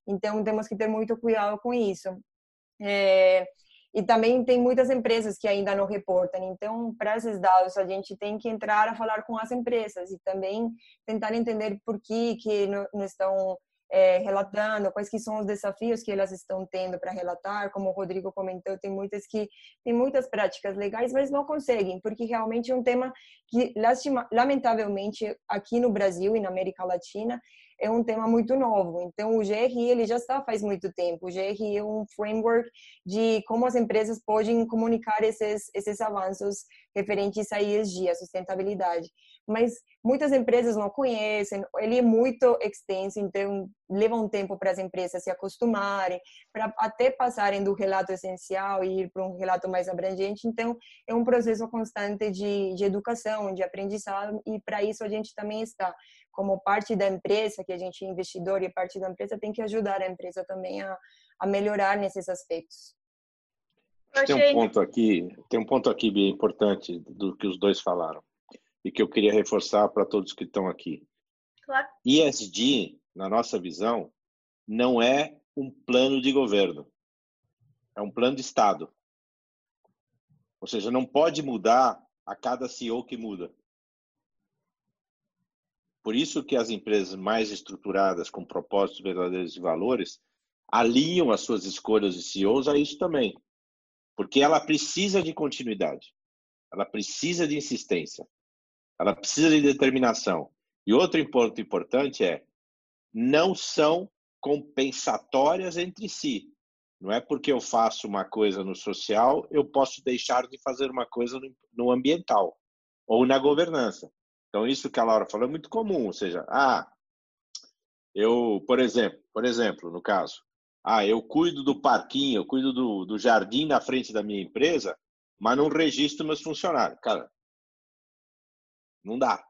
Então, temos que ter muito cuidado com isso. É, e também tem muitas empresas que ainda não reportam. Então, para esses dados, a gente tem que entrar a falar com as empresas e também tentar entender por que, que não, estão é, relatando, quais que são os desafios que elas estão tendo para relatar. Como o Rodrigo comentou, tem muitas que tem muitas práticas legais, mas não conseguem, porque realmente é um tema que, lamentavelmente, aqui no Brasil e na América Latina, é um tema muito novo. Então, o GRI ele já está faz muito tempo. O GRI é um framework de como as empresas podem comunicar esses, esses avanços referentes a ESG, a sustentabilidade. Mas muitas empresas não conhecem, ele é muito extenso, então leva um tempo para as empresas se acostumarem, para até passarem do relato essencial e ir para um relato mais abrangente. Então, é um processo constante de, de educação, de aprendizado, e para isso a gente também está como parte da empresa, que a gente é investidor e parte da empresa, tem que ajudar a empresa também a, a melhorar nesses aspectos. Tem um ponto aqui, tem um ponto aqui bem importante do que os dois falaram e que eu queria reforçar para todos que estão aqui. Claro. ESG, na nossa visão, não é um plano de governo, é um plano de Estado. Ou seja, não pode mudar a cada CEO que muda. Por isso que as empresas mais estruturadas, com propósitos verdadeiros e valores, alinham as suas escolhas de CEOs a isso também. Porque ela precisa de continuidade, ela precisa de insistência, ela precisa de determinação. E outro ponto importante é, não são compensatórias entre si. Não é porque eu faço uma coisa no social, eu posso deixar de fazer uma coisa no ambiental ou na governança. Então, isso que a Laura falou é muito comum, ou seja, ah, eu, por exemplo, por exemplo, no caso, ah, eu cuido do parquinho, eu cuido do, do jardim na frente da minha empresa, mas não registro meus funcionários. Cara, não dá.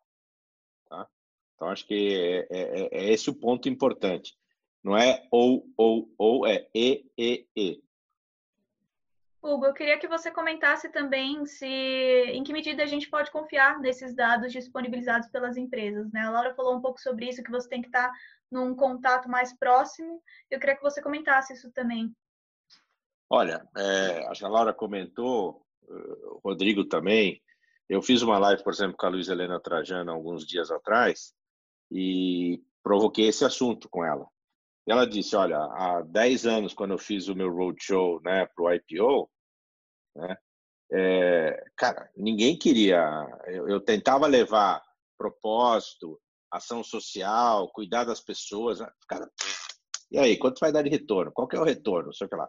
Tá? Então, acho que é, é, é, é esse o ponto importante. Não é ou, ou, ou, é e, e, e. Hugo, eu queria que você comentasse também se em que medida a gente pode confiar nesses dados disponibilizados pelas empresas. Né? A Laura falou um pouco sobre isso, que você tem que estar num contato mais próximo. Eu queria que você comentasse isso também. Olha, é, a Laura comentou, o Rodrigo também. Eu fiz uma live, por exemplo, com a Luiz Helena Trajano alguns dias atrás e provoquei esse assunto com ela. Ela disse, olha, há 10 anos, quando eu fiz o meu roadshow né, para o IPO, né, é, cara, ninguém queria... Eu, eu, tentava levar propósito, ação social, cuidar das pessoas. Né, cara, e aí, quanto vai dar de retorno? Qual que é o retorno? Sei lá.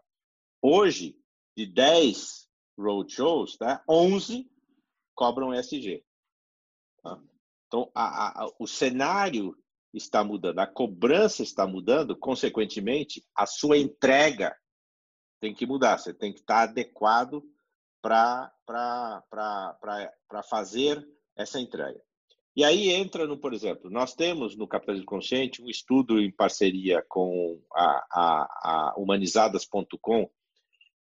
Hoje, de 10 roadshows, né, 11 cobram. Tá? Então, a, a, o cenário está mudando, a cobrança está mudando, consequentemente, a sua entrega tem que mudar. Você tem que estar adequado para fazer essa entrega. E aí entra no, por exemplo, nós temos no Capitalismo Consciente um estudo em parceria com a, a, a humanizadas.com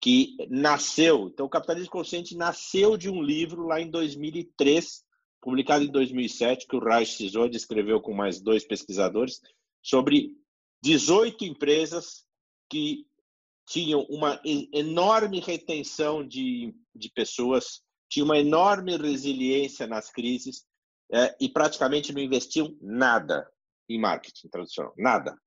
que nasceu, então o Capitalismo Consciente nasceu de um livro lá em 2003 publicado em 2007, que o Raj Sisod escreveu com mais dois pesquisadores, sobre 18 empresas que tinham uma enorme retenção de, de pessoas, tinham uma enorme resiliência nas crises é, e praticamente não investiam nada em marketing tradicional, nada.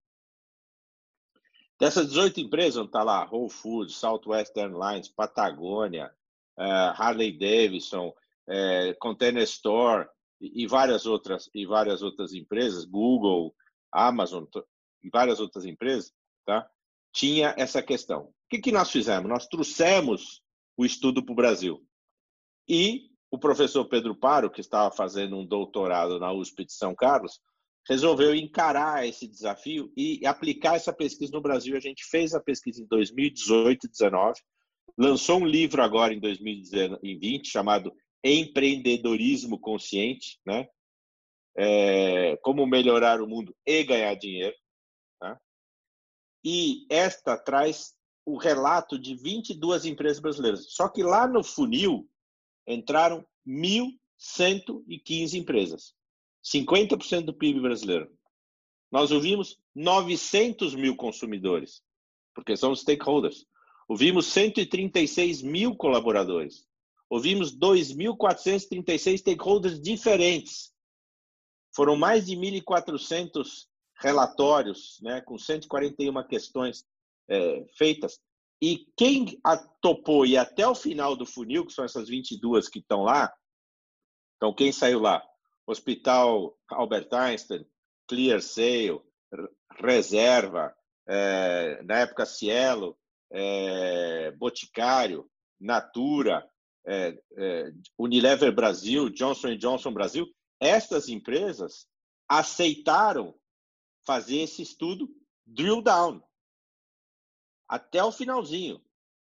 Dessas 18 empresas, está lá Whole Foods, Southwest Airlines, Patagônia, uh, Harley Davidson, uh, Container Store e, e, várias outras e várias outras empresas, Google, Amazon e várias outras empresas, tá? Tinha essa questão. O que, que nós fizemos? Nós trouxemos o estudo para o Brasil e o professor Pedro Paro, que estava fazendo um doutorado na USP de São Carlos, resolveu encarar esse desafio e aplicar essa pesquisa no Brasil. A gente fez a pesquisa em 2018 e 2019, lançou um livro agora em 2020 chamado Empreendedorismo Consciente, né? É, como melhorar o mundo e ganhar dinheiro. Tá? E esta traz o relato de 22 empresas brasileiras. Só que lá no funil entraram 1.115 empresas. 50% do PIB brasileiro. Nós ouvimos 900 mil consumidores, porque são stakeholders. Ouvimos 136 mil colaboradores. Ouvimos 2.436 stakeholders diferentes. Foram mais de 1.400 relatórios, né, com 141 questões é, feitas. E quem topou e até o final do funil, que são essas 22 que estão lá, então quem saiu lá? Hospital Albert Einstein, Clear Sale, Reserva, é, na época Cielo, é, Boticário, Natura, é, é, Unilever Brasil, Johnson Johnson Brasil, estas empresas aceitaram fazer esse estudo drill down até o finalzinho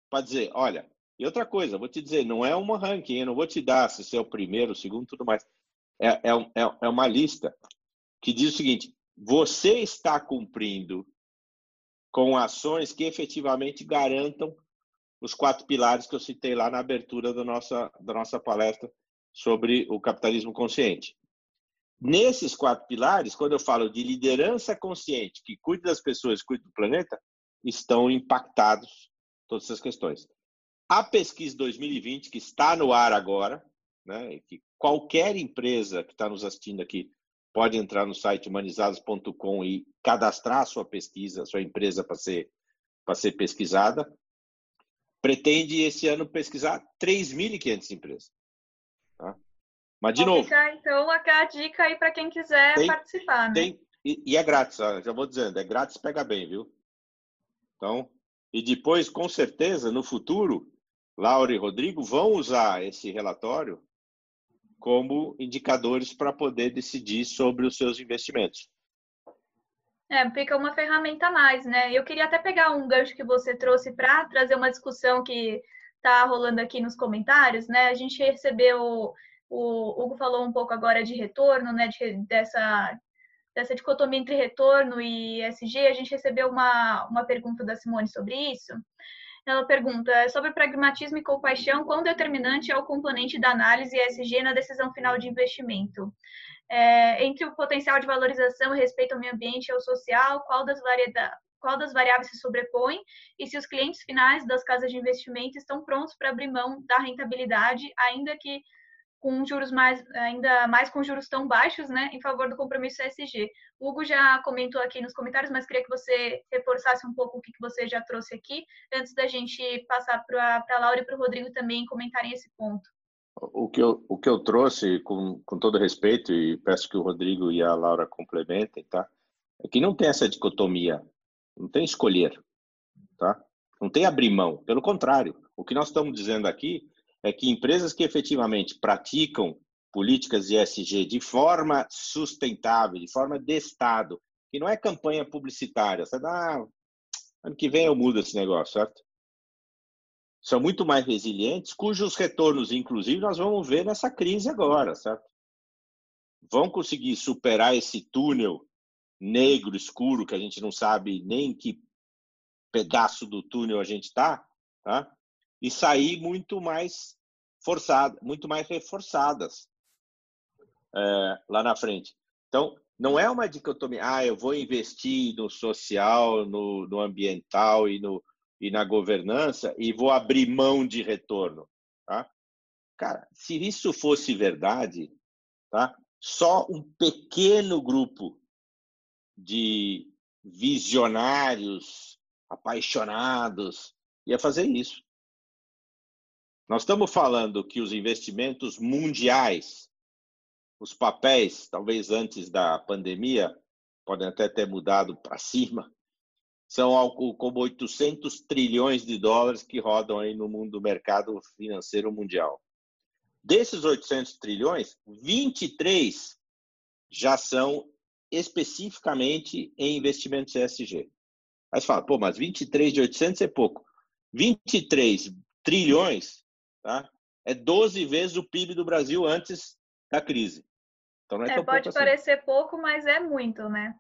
para dizer, olha, e outra coisa, vou te dizer, não é uma ranking, eu não vou te dar se você é o primeiro, o segundo, tudo mais. É, é, é, é uma lista que diz o seguinte: você está cumprindo com ações que efetivamente garantam os quatro pilares que eu citei lá na abertura da nossa, da nossa palestra sobre o capitalismo consciente. Nesses quatro pilares, quando eu falo de liderança consciente, que cuide das pessoas, cuide do planeta, estão impactados todas essas questões. A pesquisa 2020, que está no ar agora, né, que qualquer empresa que está nos assistindo aqui pode entrar no site humanizados.com e cadastrar a sua pesquisa, a sua empresa para ser, ser pesquisada. Pretende esse ano pesquisar 3.500 empresas. Tá? Mas, de Vou novo. Ficar, então, a dica aí para quem quiser tem, participar. Né? Tem, e, e, é grátis, já vou dizendo, é grátis, pega bem, viu? Então, e depois, com certeza, no futuro, Laura e Rodrigo vão usar esse relatório como indicadores para poder decidir sobre os seus investimentos. É, uma ferramenta a mais, né? Eu queria até pegar um gancho que você trouxe para trazer uma discussão que está rolando aqui nos comentários, né? A gente recebeu, o Hugo falou um pouco agora de retorno, né? De, dessa, dessa dicotomia entre retorno e SG. A gente recebeu uma, uma pergunta da Simone sobre isso. Ela pergunta é sobre pragmatismo e compaixão, quão determinante é o componente da análise ESG na decisão final de investimento? É, entre o potencial de valorização e respeito ao meio ambiente e ao social, qual das, qual das variáveis se sobrepõe e se os clientes finais das casas de investimento estão prontos para abrir mão da rentabilidade, ainda que com juros mais, ainda mais com juros tão baixos, né, em favor do compromisso ESG. O Hugo já comentou aqui nos comentários, mas queria que você reforçasse um pouco o que você já trouxe aqui, antes da gente passar para a Laura e para o Rodrigo também comentarem esse ponto. O que eu, o que eu trouxe, com, com todo respeito, e peço que o Rodrigo e a Laura complementem, tá? É que não tem essa dicotomia, não tem escolher, tá? Não tem abrir mão, pelo contrário. O que nós estamos dizendo aqui é que empresas que efetivamente praticam políticas de ESG de forma sustentável, de forma de Estado, que não é campanha publicitária, você dá, ah, ano que vem eu mudo esse negócio, certo? São muito mais resilientes, cujos retornos, inclusive, nós vamos ver nessa crise agora, certo? Vão conseguir superar esse túnel negro, escuro, que a gente não sabe nem em que pedaço do túnel a gente está, tá? e sair muito mais forçadas, muito mais reforçadas. é, lá na frente. Então, não é uma dicotomia, ah, eu vou investir no social, no, no ambiental e, no, e na governança e vou abrir mão de retorno. Tá? Cara, se isso fosse verdade, tá? só um pequeno grupo de visionários, apaixonados, ia fazer isso. Nós estamos falando que os investimentos mundiais, os papéis, talvez antes da pandemia, podem até ter mudado para cima, são algo como 800 trilhões de dólares que rodam aí no mundo do mercado financeiro mundial. Desses 800 trilhões, 23 já são especificamente em investimentos ESG. Aí você fala, pô, mas 23 de 800 é pouco. 23 trilhões tá? é 12 vezes o PIB do Brasil antes da crise. Então não é, é pode pouco assim. parecer assim. pouco, mas é muito, né?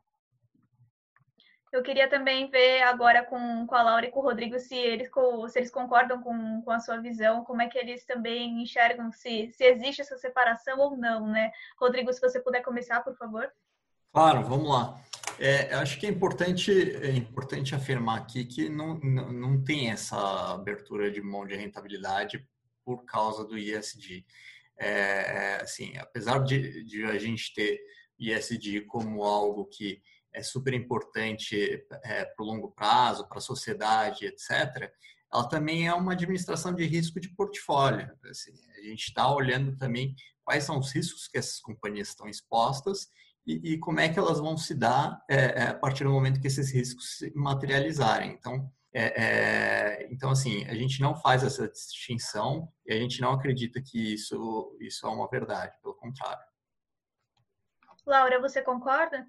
Eu queria também ver agora com, com a Laura e com o Rodrigo se eles, se eles concordam com, com a sua visão, como é que eles também enxergam se, se existe essa separação ou não, né? Rodrigo, se você puder começar, por favor. Claro, vamos lá. É, acho que é importante, é importante afirmar aqui que não, não, não tem essa abertura de mão de rentabilidade por causa do ISD. É, é, assim, apesar de, de a gente ter ISD como algo que é super importante é, para o longo prazo, para a sociedade, etc., ela também é uma administração de risco de portfólio. Assim, a gente está olhando também quais são os riscos que essas companhias estão expostas e, e como é que elas vão se dar é, é a partir do momento que esses riscos se materializarem. Então, é, é, então, assim, a gente não faz essa distinção e a gente não acredita que isso, isso é uma verdade, pelo contrário. Laura, você concorda?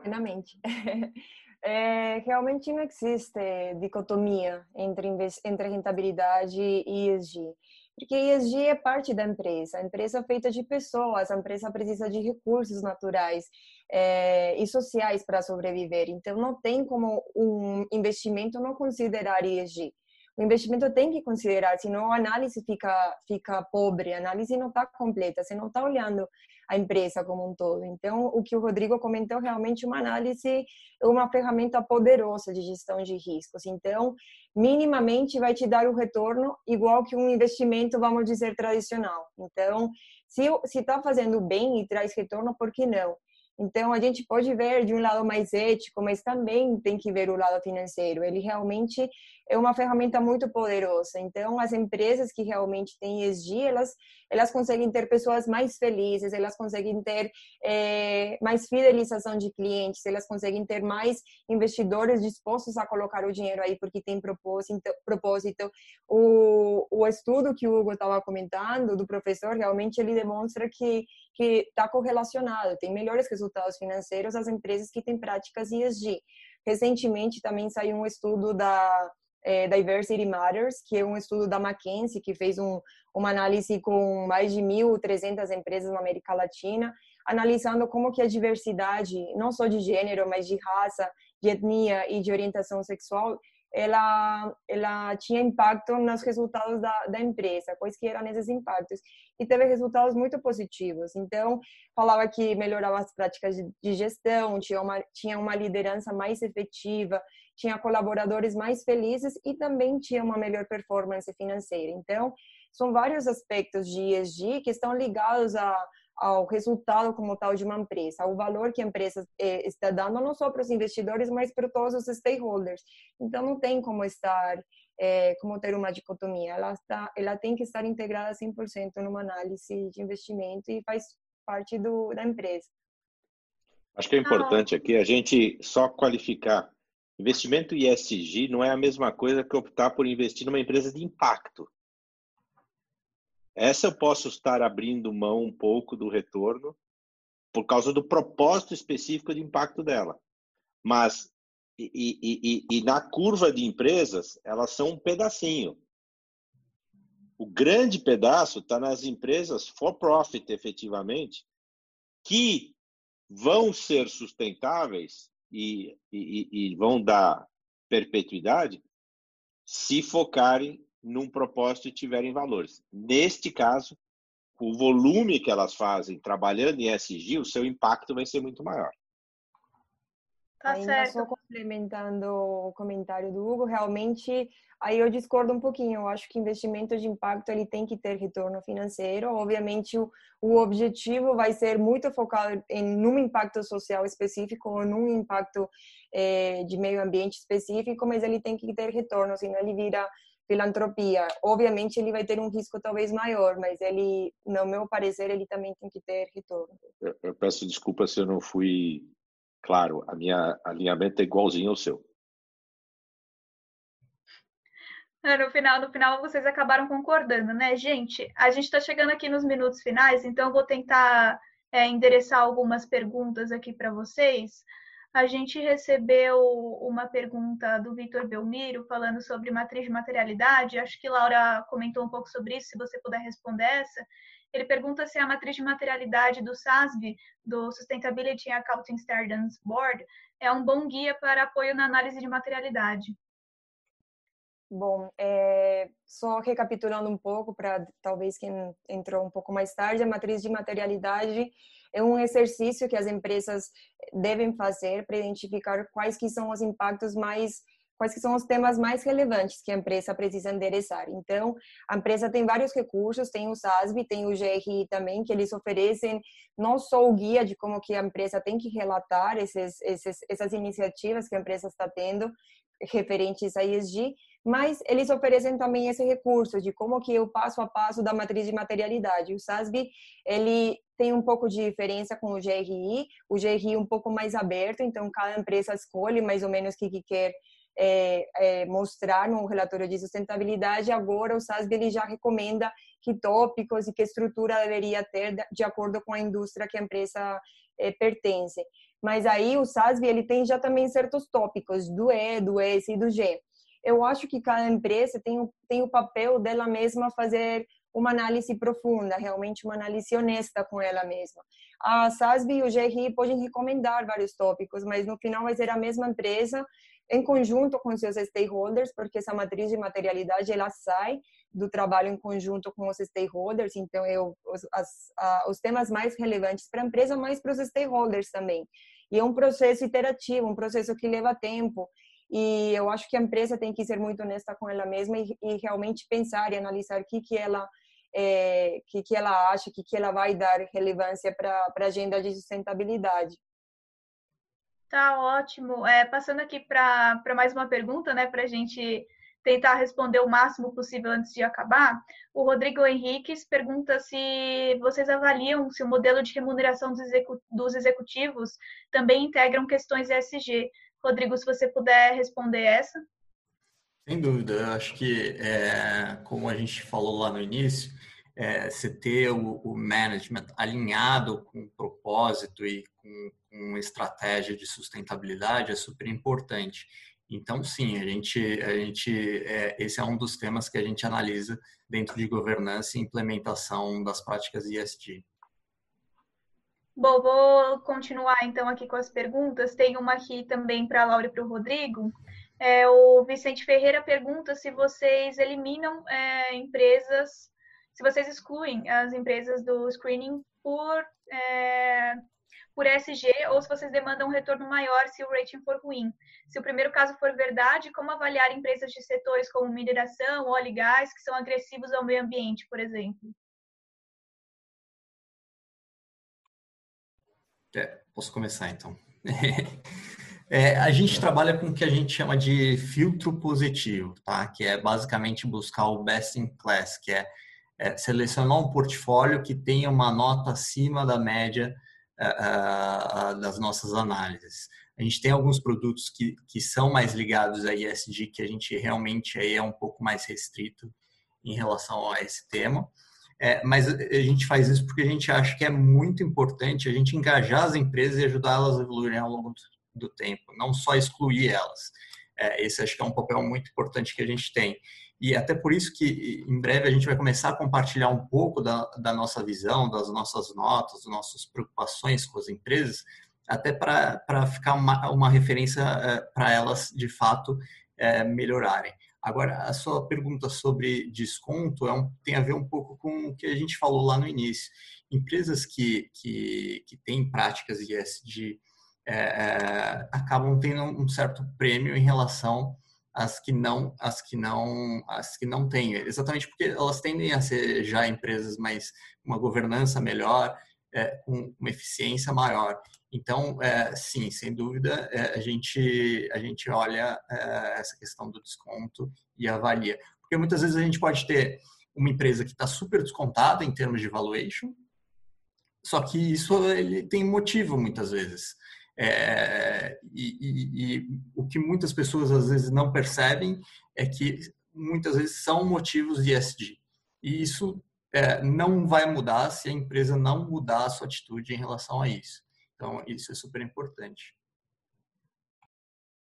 Plenamente. É, realmente não existe dicotomia entre, entre rentabilidade e ESG, porque ESG é parte da empresa, a empresa é feita de pessoas, a empresa precisa de recursos naturais é, e sociais para sobreviver, então não tem como um investimento não considerar ESG. O investimento tem que considerar, senão a análise fica, fica pobre, a análise não está completa, você não está olhando a empresa como um todo. Então, o que o Rodrigo comentou realmente uma análise é uma ferramenta poderosa de gestão de riscos. Então, minimamente vai te dar o retorno igual que um investimento, vamos dizer, tradicional. Então, se está fazendo bem e traz retorno, por que não? Então, a gente pode ver de um lado mais ético, mas também tem que ver o lado financeiro. Ele realmente é uma ferramenta muito poderosa. Então, as empresas que realmente têm ESG, elas, elas conseguem ter pessoas mais felizes, elas conseguem ter é, mais fidelização de clientes, elas conseguem ter mais investidores dispostos a colocar o dinheiro aí porque tem propósito. propósito. O, o estudo que o Hugo estava comentando, do professor, realmente ele demonstra que que está correlacionado, tem melhores resultados financeiros as empresas que têm práticas ESG. Recentemente também saiu um estudo da é, Diversity Matters, que é um estudo da McKinsey, que fez um, uma análise com mais de 1.300 empresas na América Latina, analisando como que a diversidade, não só de gênero, mas de raça, de etnia e de orientação sexual, ela ela tinha impacto nos resultados da, da empresa, quais que eram esses impactos e teve resultados muito positivos. Então falava que melhorava as práticas de, de gestão, tinha uma tinha uma liderança mais efetiva, tinha colaboradores mais felizes e também tinha uma melhor performance financeira. Então são vários aspectos de ESG que estão ligados a ao resultado como tal de uma empresa, ao valor que a empresa eh, está dando não só para os investidores, mas para todos os stakeholders. Então não tem como estar, eh, como ter uma dicotomia. Ela está, ela tem que estar integrada 100% numa análise de investimento e faz parte do da empresa. Acho que é importante aqui a gente só qualificar. Investimento ESG não é a mesma coisa que optar por investir numa empresa de impacto. Essa eu posso estar abrindo mão um pouco do retorno por causa do propósito específico de impacto dela. Mas e, e, e, e na curva de empresas, elas são um pedacinho. O grande pedaço está nas empresas for profit, efetivamente, que vão ser sustentáveis e, e, e, vão dar perpetuidade se focarem num propósito e tiverem valores. Neste caso, o volume que elas fazem trabalhando em SG, o seu impacto vai ser muito maior. Tá Ainda certo. só complementando o comentário do Hugo, realmente aí eu discordo um pouquinho. Eu acho que investimento de impacto ele tem que ter retorno financeiro. Obviamente o, o objetivo vai ser muito focado em num impacto social específico ou num impacto é, de meio ambiente específico, mas ele tem que ter retorno, senão ele vira filantropia. Obviamente ele vai ter um risco talvez maior, mas ele, no meu parecer, ele também tem que ter retorno. Eu, eu peço desculpa se eu não fui Claro, a minha alinhamento é igualzinho ao seu. É, no final, no final vocês acabaram concordando, né, gente? A gente está chegando aqui nos minutos finais, então eu vou tentar é, endereçar algumas perguntas aqui para vocês. A gente recebeu uma pergunta do Vitor Belmiro falando sobre matriz de materialidade. Acho que Laura comentou um pouco sobre isso, se você puder responder essa. Ele pergunta se a matriz de materialidade do SASB, do Sustainability Accounting Standards Board, é um bom guia para apoio na análise de materialidade. Bom, é, só recapitulando um pouco, para talvez quem entrou um pouco mais tarde, a matriz de materialidade é um exercício que as empresas devem fazer para identificar quais que são os impactos mais quais que são os temas mais relevantes que a empresa precisa endereçar. Então, a empresa tem vários recursos, tem o SASB, tem o GRI também, que eles oferecem não só o guia de como que a empresa tem que relatar esses, esses, essas iniciativas que a empresa está tendo referentes a ESG, mas eles oferecem também esse recurso de como que o passo a passo da matriz de materialidade. O SASB, ele tem um pouco de diferença com o GRI, o GRI um pouco mais aberto, então cada empresa escolhe mais ou menos o que, que quer é, é, mostrar no relatório de sustentabilidade, agora o SASB ele já recomenda que tópicos e que estrutura deveria ter de acordo com a indústria que a empresa é, pertence. Mas aí o SASB ele tem já também certos tópicos do E, do S e do G. Eu acho que cada empresa tem, tem o papel dela mesma fazer uma análise profunda, realmente uma análise honesta com ela mesma. A SASB e o GRI podem recomendar vários tópicos, mas no final vai ser a mesma empresa em conjunto com seus stakeholders, porque essa matriz de materialidade ela sai do trabalho em conjunto com os stakeholders, então eu os, as, a, os temas mais relevantes para a empresa, mas para os stakeholders também. E é um processo iterativo, um processo que leva tempo. E eu acho que a empresa tem que ser muito honesta com ela mesma e, e realmente pensar e analisar o que que ela é, que que ela acha, que que ela vai dar relevância para a agenda de sustentabilidade. Tá ótimo. É, passando aqui para mais uma pergunta, né, para a gente tentar responder o máximo possível antes de acabar. O Rodrigo Henriques pergunta se vocês avaliam se o modelo de remuneração dos executivos também integram questões ESG. Rodrigo, se você puder responder essa. Sem dúvida, acho que, é, como a gente falou lá no início, é, você ter o, o management alinhado com propósito e com com estratégia de sustentabilidade é super importante. Então, sim, a gente, a gente, é, esse é um dos temas que a gente analisa dentro de governança e implementação das práticas ESG. Bom, vou continuar então aqui com as perguntas. Tem uma aqui também para a Laura e para o Rodrigo. É, o Vicente Ferreira pergunta se vocês eliminam é, empresas, se vocês excluem as empresas do screening por é, por ESG ou se vocês demandam um retorno maior se o rating for ruim. Se o primeiro caso for verdade, como avaliar empresas de setores como mineração, óleo e gás, que são agressivos ao meio ambiente, por exemplo? É, posso começar então. É, a gente trabalha com o que a gente chama de filtro positivo, tá? Que é basicamente buscar o best in class, que é, é selecionar um portfólio que tenha uma nota acima da média das nossas análises. A gente tem alguns produtos que, que são mais ligados a ESG, que a gente realmente aí é um pouco mais restrito em relação a esse tema. É, mas a gente faz isso porque a gente acha que é muito importante a gente engajar as empresas e ajudá-las a evoluírem ao longo do tempo, não só excluir elas. É, esse acho que é um papel muito importante que a gente tem. E até por isso que em breve a gente vai começar a compartilhar um pouco da, da nossa visão, das nossas notas, das nossas preocupações com as empresas, até para ficar uma, uma referência é, para elas de fato é, melhorarem. Agora, a sua pergunta sobre desconto é um, tem a ver um pouco com o que a gente falou lá no início. Empresas que, que, que têm práticas ISD é, é, acabam tendo um certo prêmio em relação às que não as que não as que não têm exatamente porque elas tendem a ser já empresas mais uma governança melhor é, com uma eficiência maior então, é, sim, sem dúvida, é, a, gente, a gente olha é, essa questão do desconto e avalia. Porque muitas vezes a gente pode ter uma empresa que está super descontada em termos de valuation, só que isso ele tem motivo muitas vezes. É, e, e, e, o que muitas pessoas às vezes não percebem é que muitas vezes são motivos de ESG. E isso é, não vai mudar se a empresa não mudar a sua atitude em relação a isso. Então, isso é super importante.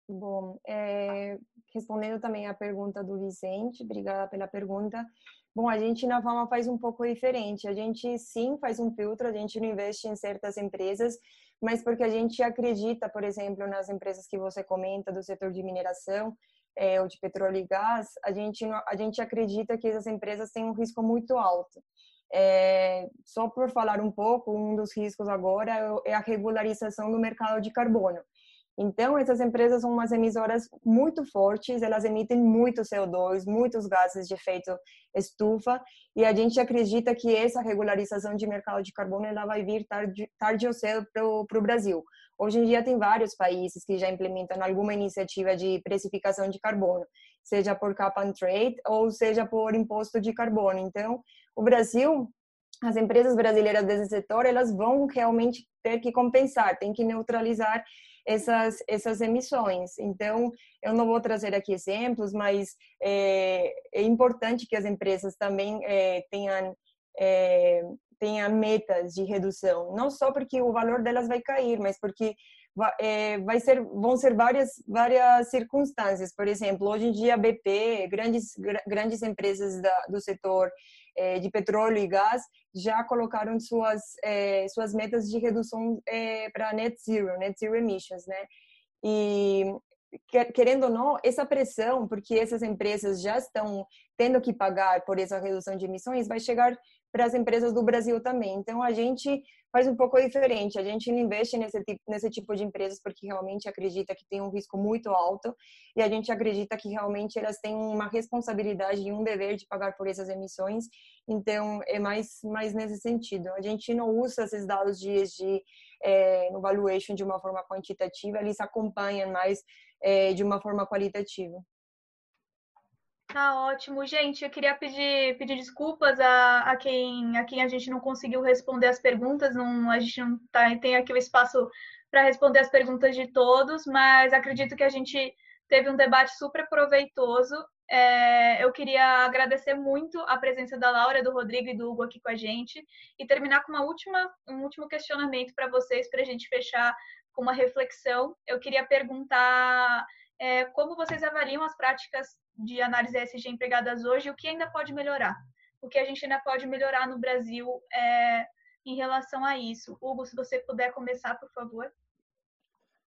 Bom, é, respondendo também a pergunta do Vicente, obrigada pela pergunta. Bom, a gente na Fama faz um pouco diferente. A gente sim faz um filtro, a gente não investe em certas empresas, mas porque a gente acredita, por exemplo, nas empresas que você comenta do setor de mineração é, ou de petróleo e gás, a gente a gente acredita que essas empresas têm um risco muito alto. É, só por falar um pouco, um dos riscos agora é a regularização do mercado de carbono. Então, essas empresas são umas emissoras muito fortes, elas emitem muito CO2, muitos gases de efeito estufa, e a gente acredita que essa regularização de mercado de carbono ela vai vir tarde, tarde ou cedo para o Brasil. Hoje em dia, tem vários países que já implementam alguma iniciativa de precificação de carbono, seja por cap and trade ou seja por imposto de carbono. Então, o Brasil, as empresas brasileiras desse setor, elas vão realmente ter que compensar, tem que neutralizar essas essas emissões. Então, eu não vou trazer aqui exemplos, mas é, é importante que as empresas também é, tenham é, tenham metas de redução, não só porque o valor delas vai cair, mas porque vai ser, vão ser várias, várias circunstâncias. Por exemplo, hoje em dia BP, grandes, grandes empresas da, do setor de petróleo e gás já colocaram suas, é, suas metas de redução para net zero, net zero emissions, né? E querendo ou não, essa pressão, porque essas empresas já estão tendo que pagar por essa redução de emissões, vai chegar para as empresas do Brasil também. Então, a gente faz um pouco diferente. A gente não investe nesse tipo, nesse tipo de empresas porque realmente acredita que tem um risco muito alto e a gente acredita que realmente elas têm uma responsabilidade e um dever de pagar por essas emissões. Então, é mais, mais nesse sentido. A gente não usa esses dados de ESG é, no valuation de uma forma quantitativa, eles acompanham mais é, de uma forma qualitativa. Tá ótimo. Gente, eu queria pedir, pedir desculpas a, a, quem, a quem a gente não conseguiu responder as perguntas. Não, a gente não tá, tem aqui o espaço para responder as perguntas de todos, mas acredito que a gente teve um debate super proveitoso. É, eu queria agradecer muito a presença da Laura, do Rodrigo e do Hugo aqui com a gente e terminar com uma última, um último questionamento para vocês, para a gente fechar com uma reflexão. Eu queria perguntar é, como vocês avaliam as práticas de análise ESG empregadas hoje e o que ainda pode melhorar? O que a gente ainda pode melhorar no Brasil é, em relação a isso? Hugo, se você puder começar, por favor.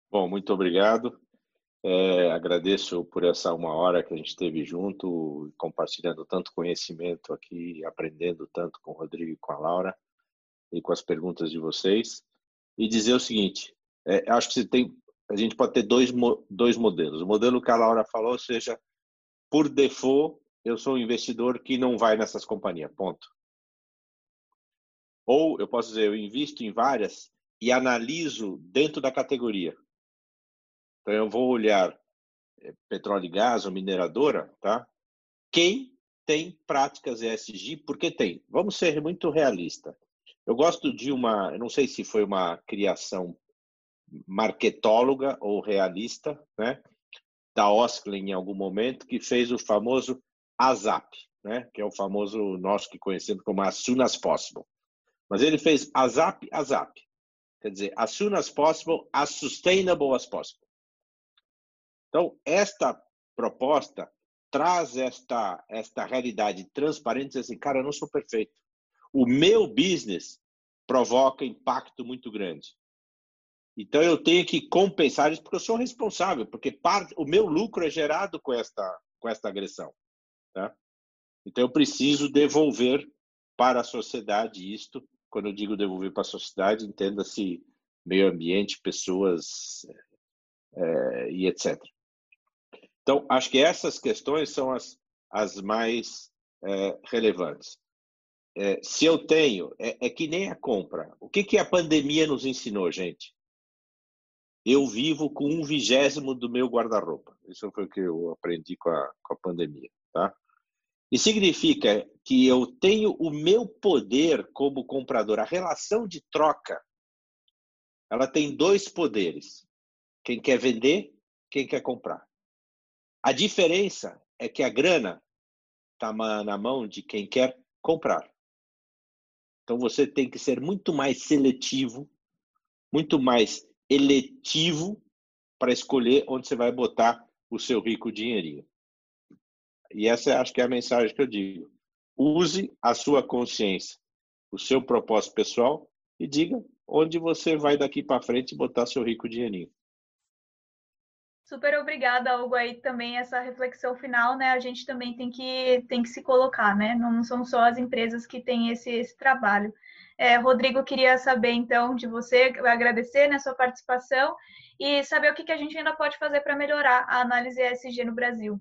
Bom, muito obrigado. É, agradeço por essa uma hora que a gente esteve junto, compartilhando tanto conhecimento aqui, aprendendo tanto com o Rodrigo e com a Laura e com as perguntas de vocês. E dizer o seguinte: é, acho que tem, a gente pode ter dois, dois modelos. O modelo que a Laura falou, ou seja, por default, eu sou um investidor que não vai nessas companhias, ponto. Ou eu posso dizer, eu invisto em várias e analiso dentro da categoria. Então eu vou olhar eh, petróleo e gás ou mineradora, tá? Quem tem práticas ESG, porque tem. Vamos ser muito realista. Eu gosto de uma, eu não sei se foi uma criação marketóloga ou realista, né? Da Osklen em algum momento, que fez o famoso ASAP, né? que é o famoso nosso que conhecemos como as soon as possible. Mas ele fez ASAP, ASAP. Quer dizer, as soon as possible, as sustainable as possible. Então, esta proposta traz esta, esta realidade transparente, assim, cara, eu não sou perfeito. O meu business provoca impacto muito grande. Então eu tenho que compensar isso porque eu sou responsável, porque parte, o meu lucro é gerado com esta com esta agressão. Tá? Então, eu preciso devolver para a sociedade isto. Quando eu digo devolver para a sociedade, entenda-se meio ambiente, pessoas é, e etc. Então, acho que essas questões são as, as mais é, relevantes. É, se eu tenho, é, é, que nem a compra. O que, que a pandemia nos ensinou, gente? Eu vivo com um vigésimo do meu guarda-roupa. Isso foi o que eu aprendi com a, com a pandemia. Tá? E significa que eu tenho o meu poder como comprador. A relação de troca, ela tem dois poderes. Quem quer vender, quem quer comprar. A diferença é que a grana está na mão de quem quer comprar. Então você tem que ser muito mais seletivo, muito mais eletivo para escolher onde você vai botar o seu rico dinheirinho. E essa acho que é a mensagem que eu digo. Use a sua consciência, o seu propósito pessoal e diga onde você vai daqui para frente botar seu rico dinheirinho. Super obrigada, Hugo, aí também essa reflexão final, né? A gente também tem que, tem que se colocar, né? Não são só as empresas que têm esse, esse trabalho. É, Rodrigo, queria saber então de você, agradecer né, sua participação e saber o que, que a gente ainda pode fazer para melhorar a análise ESG no Brasil.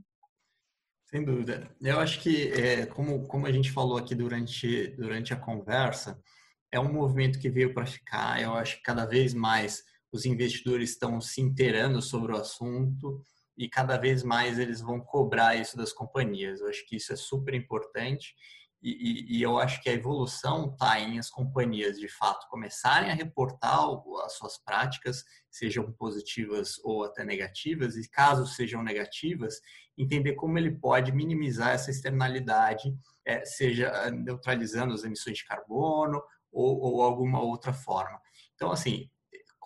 Sem dúvida. Eu acho que, é, como, como a gente falou aqui durante, durante a conversa, é um movimento que veio para ficar. Eu acho que cada vez mais os investidores estão se inteirando sobre o assunto e cada vez mais eles vão cobrar isso das companhias. Eu acho que isso é super importante e, e, e eu acho que a evolução está em as companhias de fato começarem a reportar as suas práticas, sejam positivas ou até negativas, e caso sejam negativas, entender como ele pode minimizar essa externalidade, é, seja neutralizando as emissões de carbono ou, ou alguma outra forma. Então, assim,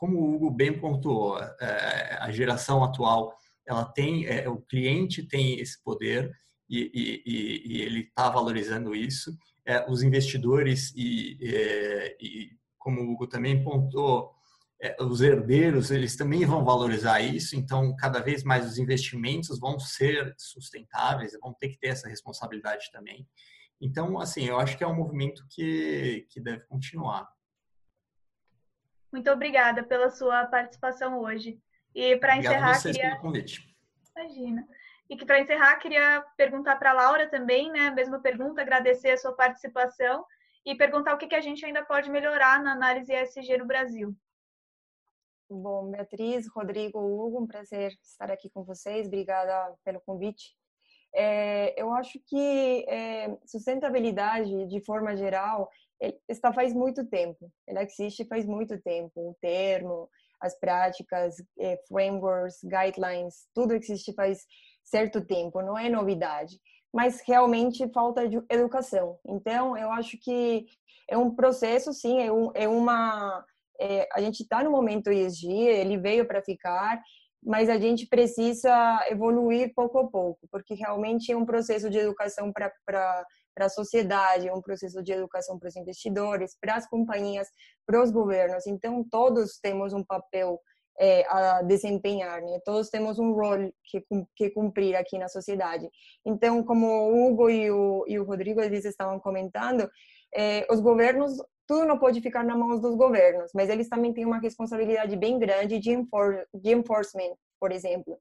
como o Hugo bem pontuou, é, a geração atual ela tem, é, o cliente tem esse poder e, e, e ele está valorizando isso. É, os investidores e, e, como o Hugo também pontuou, os herdeiros eles também vão valorizar isso. Então, cada vez mais os investimentos vão ser sustentáveis, vão ter que ter essa responsabilidade também. Então, assim, eu acho que é um movimento que, que deve continuar. Muito obrigada pela sua participação hoje. E para encerrar, vocês queria... pelo convite. Imagina. E que para encerrar, queria perguntar para a Laura também, né? A mesma pergunta, agradecer a sua participação e perguntar o que, que a gente ainda pode melhorar na análise ESG no Brasil. Bom, Beatriz, Rodrigo, Hugo, um prazer estar aqui com vocês. Obrigada pelo convite. É, eu acho que é, sustentabilidade, de forma geral, está faz muito tempo. Ela existe faz muito tempo. O termo, as práticas, é, frameworks, guidelines, tudo existe faz certo tempo. Não é novidade. Mas realmente falta de educação. Então, eu acho que é um processo, sim, é, um, é uma. É, a gente está no momento ESG, ele veio para ficar, mas a gente precisa evoluir pouco a pouco, porque realmente é um processo de educação para a sociedade, é um processo de educação para os investidores, para as companhias, para os governos. Então, todos temos um papel é, a desempenhar, né? Todos temos um rol que, que cumprir aqui na sociedade. Então, como o Hugo e o, e o Rodrigo eles estavam comentando, é, os governos tudo não pode ficar nas mãos dos governos, mas eles também têm uma responsabilidade bem grande de, enfor de enforcement, por exemplo.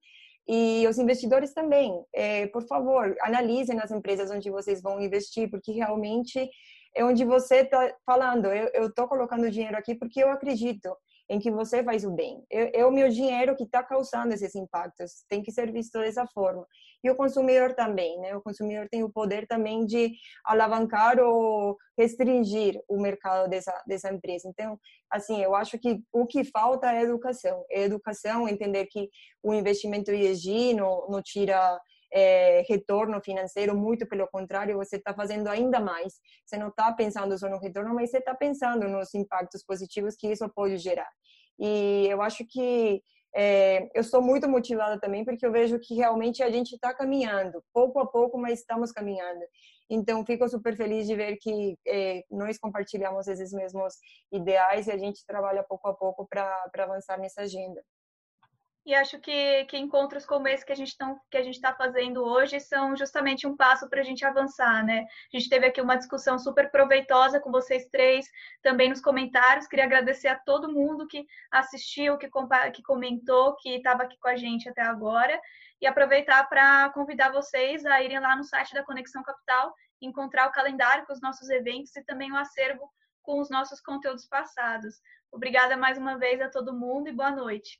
E os investidores também, é, por favor, analisem as empresas onde vocês vão investir, porque realmente é onde você está falando, eu estou colocando dinheiro aqui porque eu acredito em que você faz o bem. É, o meu dinheiro que está causando esses impactos, tem que ser visto dessa forma. E o consumidor também, né? O consumidor tem o poder também de alavancar ou restringir o mercado dessa, dessa empresa. Então, assim, eu acho que o que falta é educação. É educação, entender que o investimento ESG não, não tira é, retorno financeiro, muito pelo contrário, você está fazendo ainda mais. Você não está pensando só no retorno, mas você está pensando nos impactos positivos que isso pode gerar. E eu acho que é, eu sou muito motivada também porque eu vejo que realmente a gente está caminhando, pouco a pouco, mas estamos caminhando. Então, fico super feliz de ver que é, nós compartilhamos esses mesmos ideais e a gente trabalha pouco a pouco para avançar nessa agenda. E acho que, que encontros como esse que a gente está fazendo hoje são justamente um passo para a gente avançar, né? A gente teve aqui uma discussão super proveitosa com vocês três, também nos comentários. Queria agradecer a todo mundo que assistiu, que, que comentou, que estava aqui com a gente até agora e aproveitar para convidar vocês a irem lá no site da Conexão Capital, encontrar o calendário com os nossos eventos e também o acervo com os nossos conteúdos passados. Obrigada mais uma vez a todo mundo e boa noite.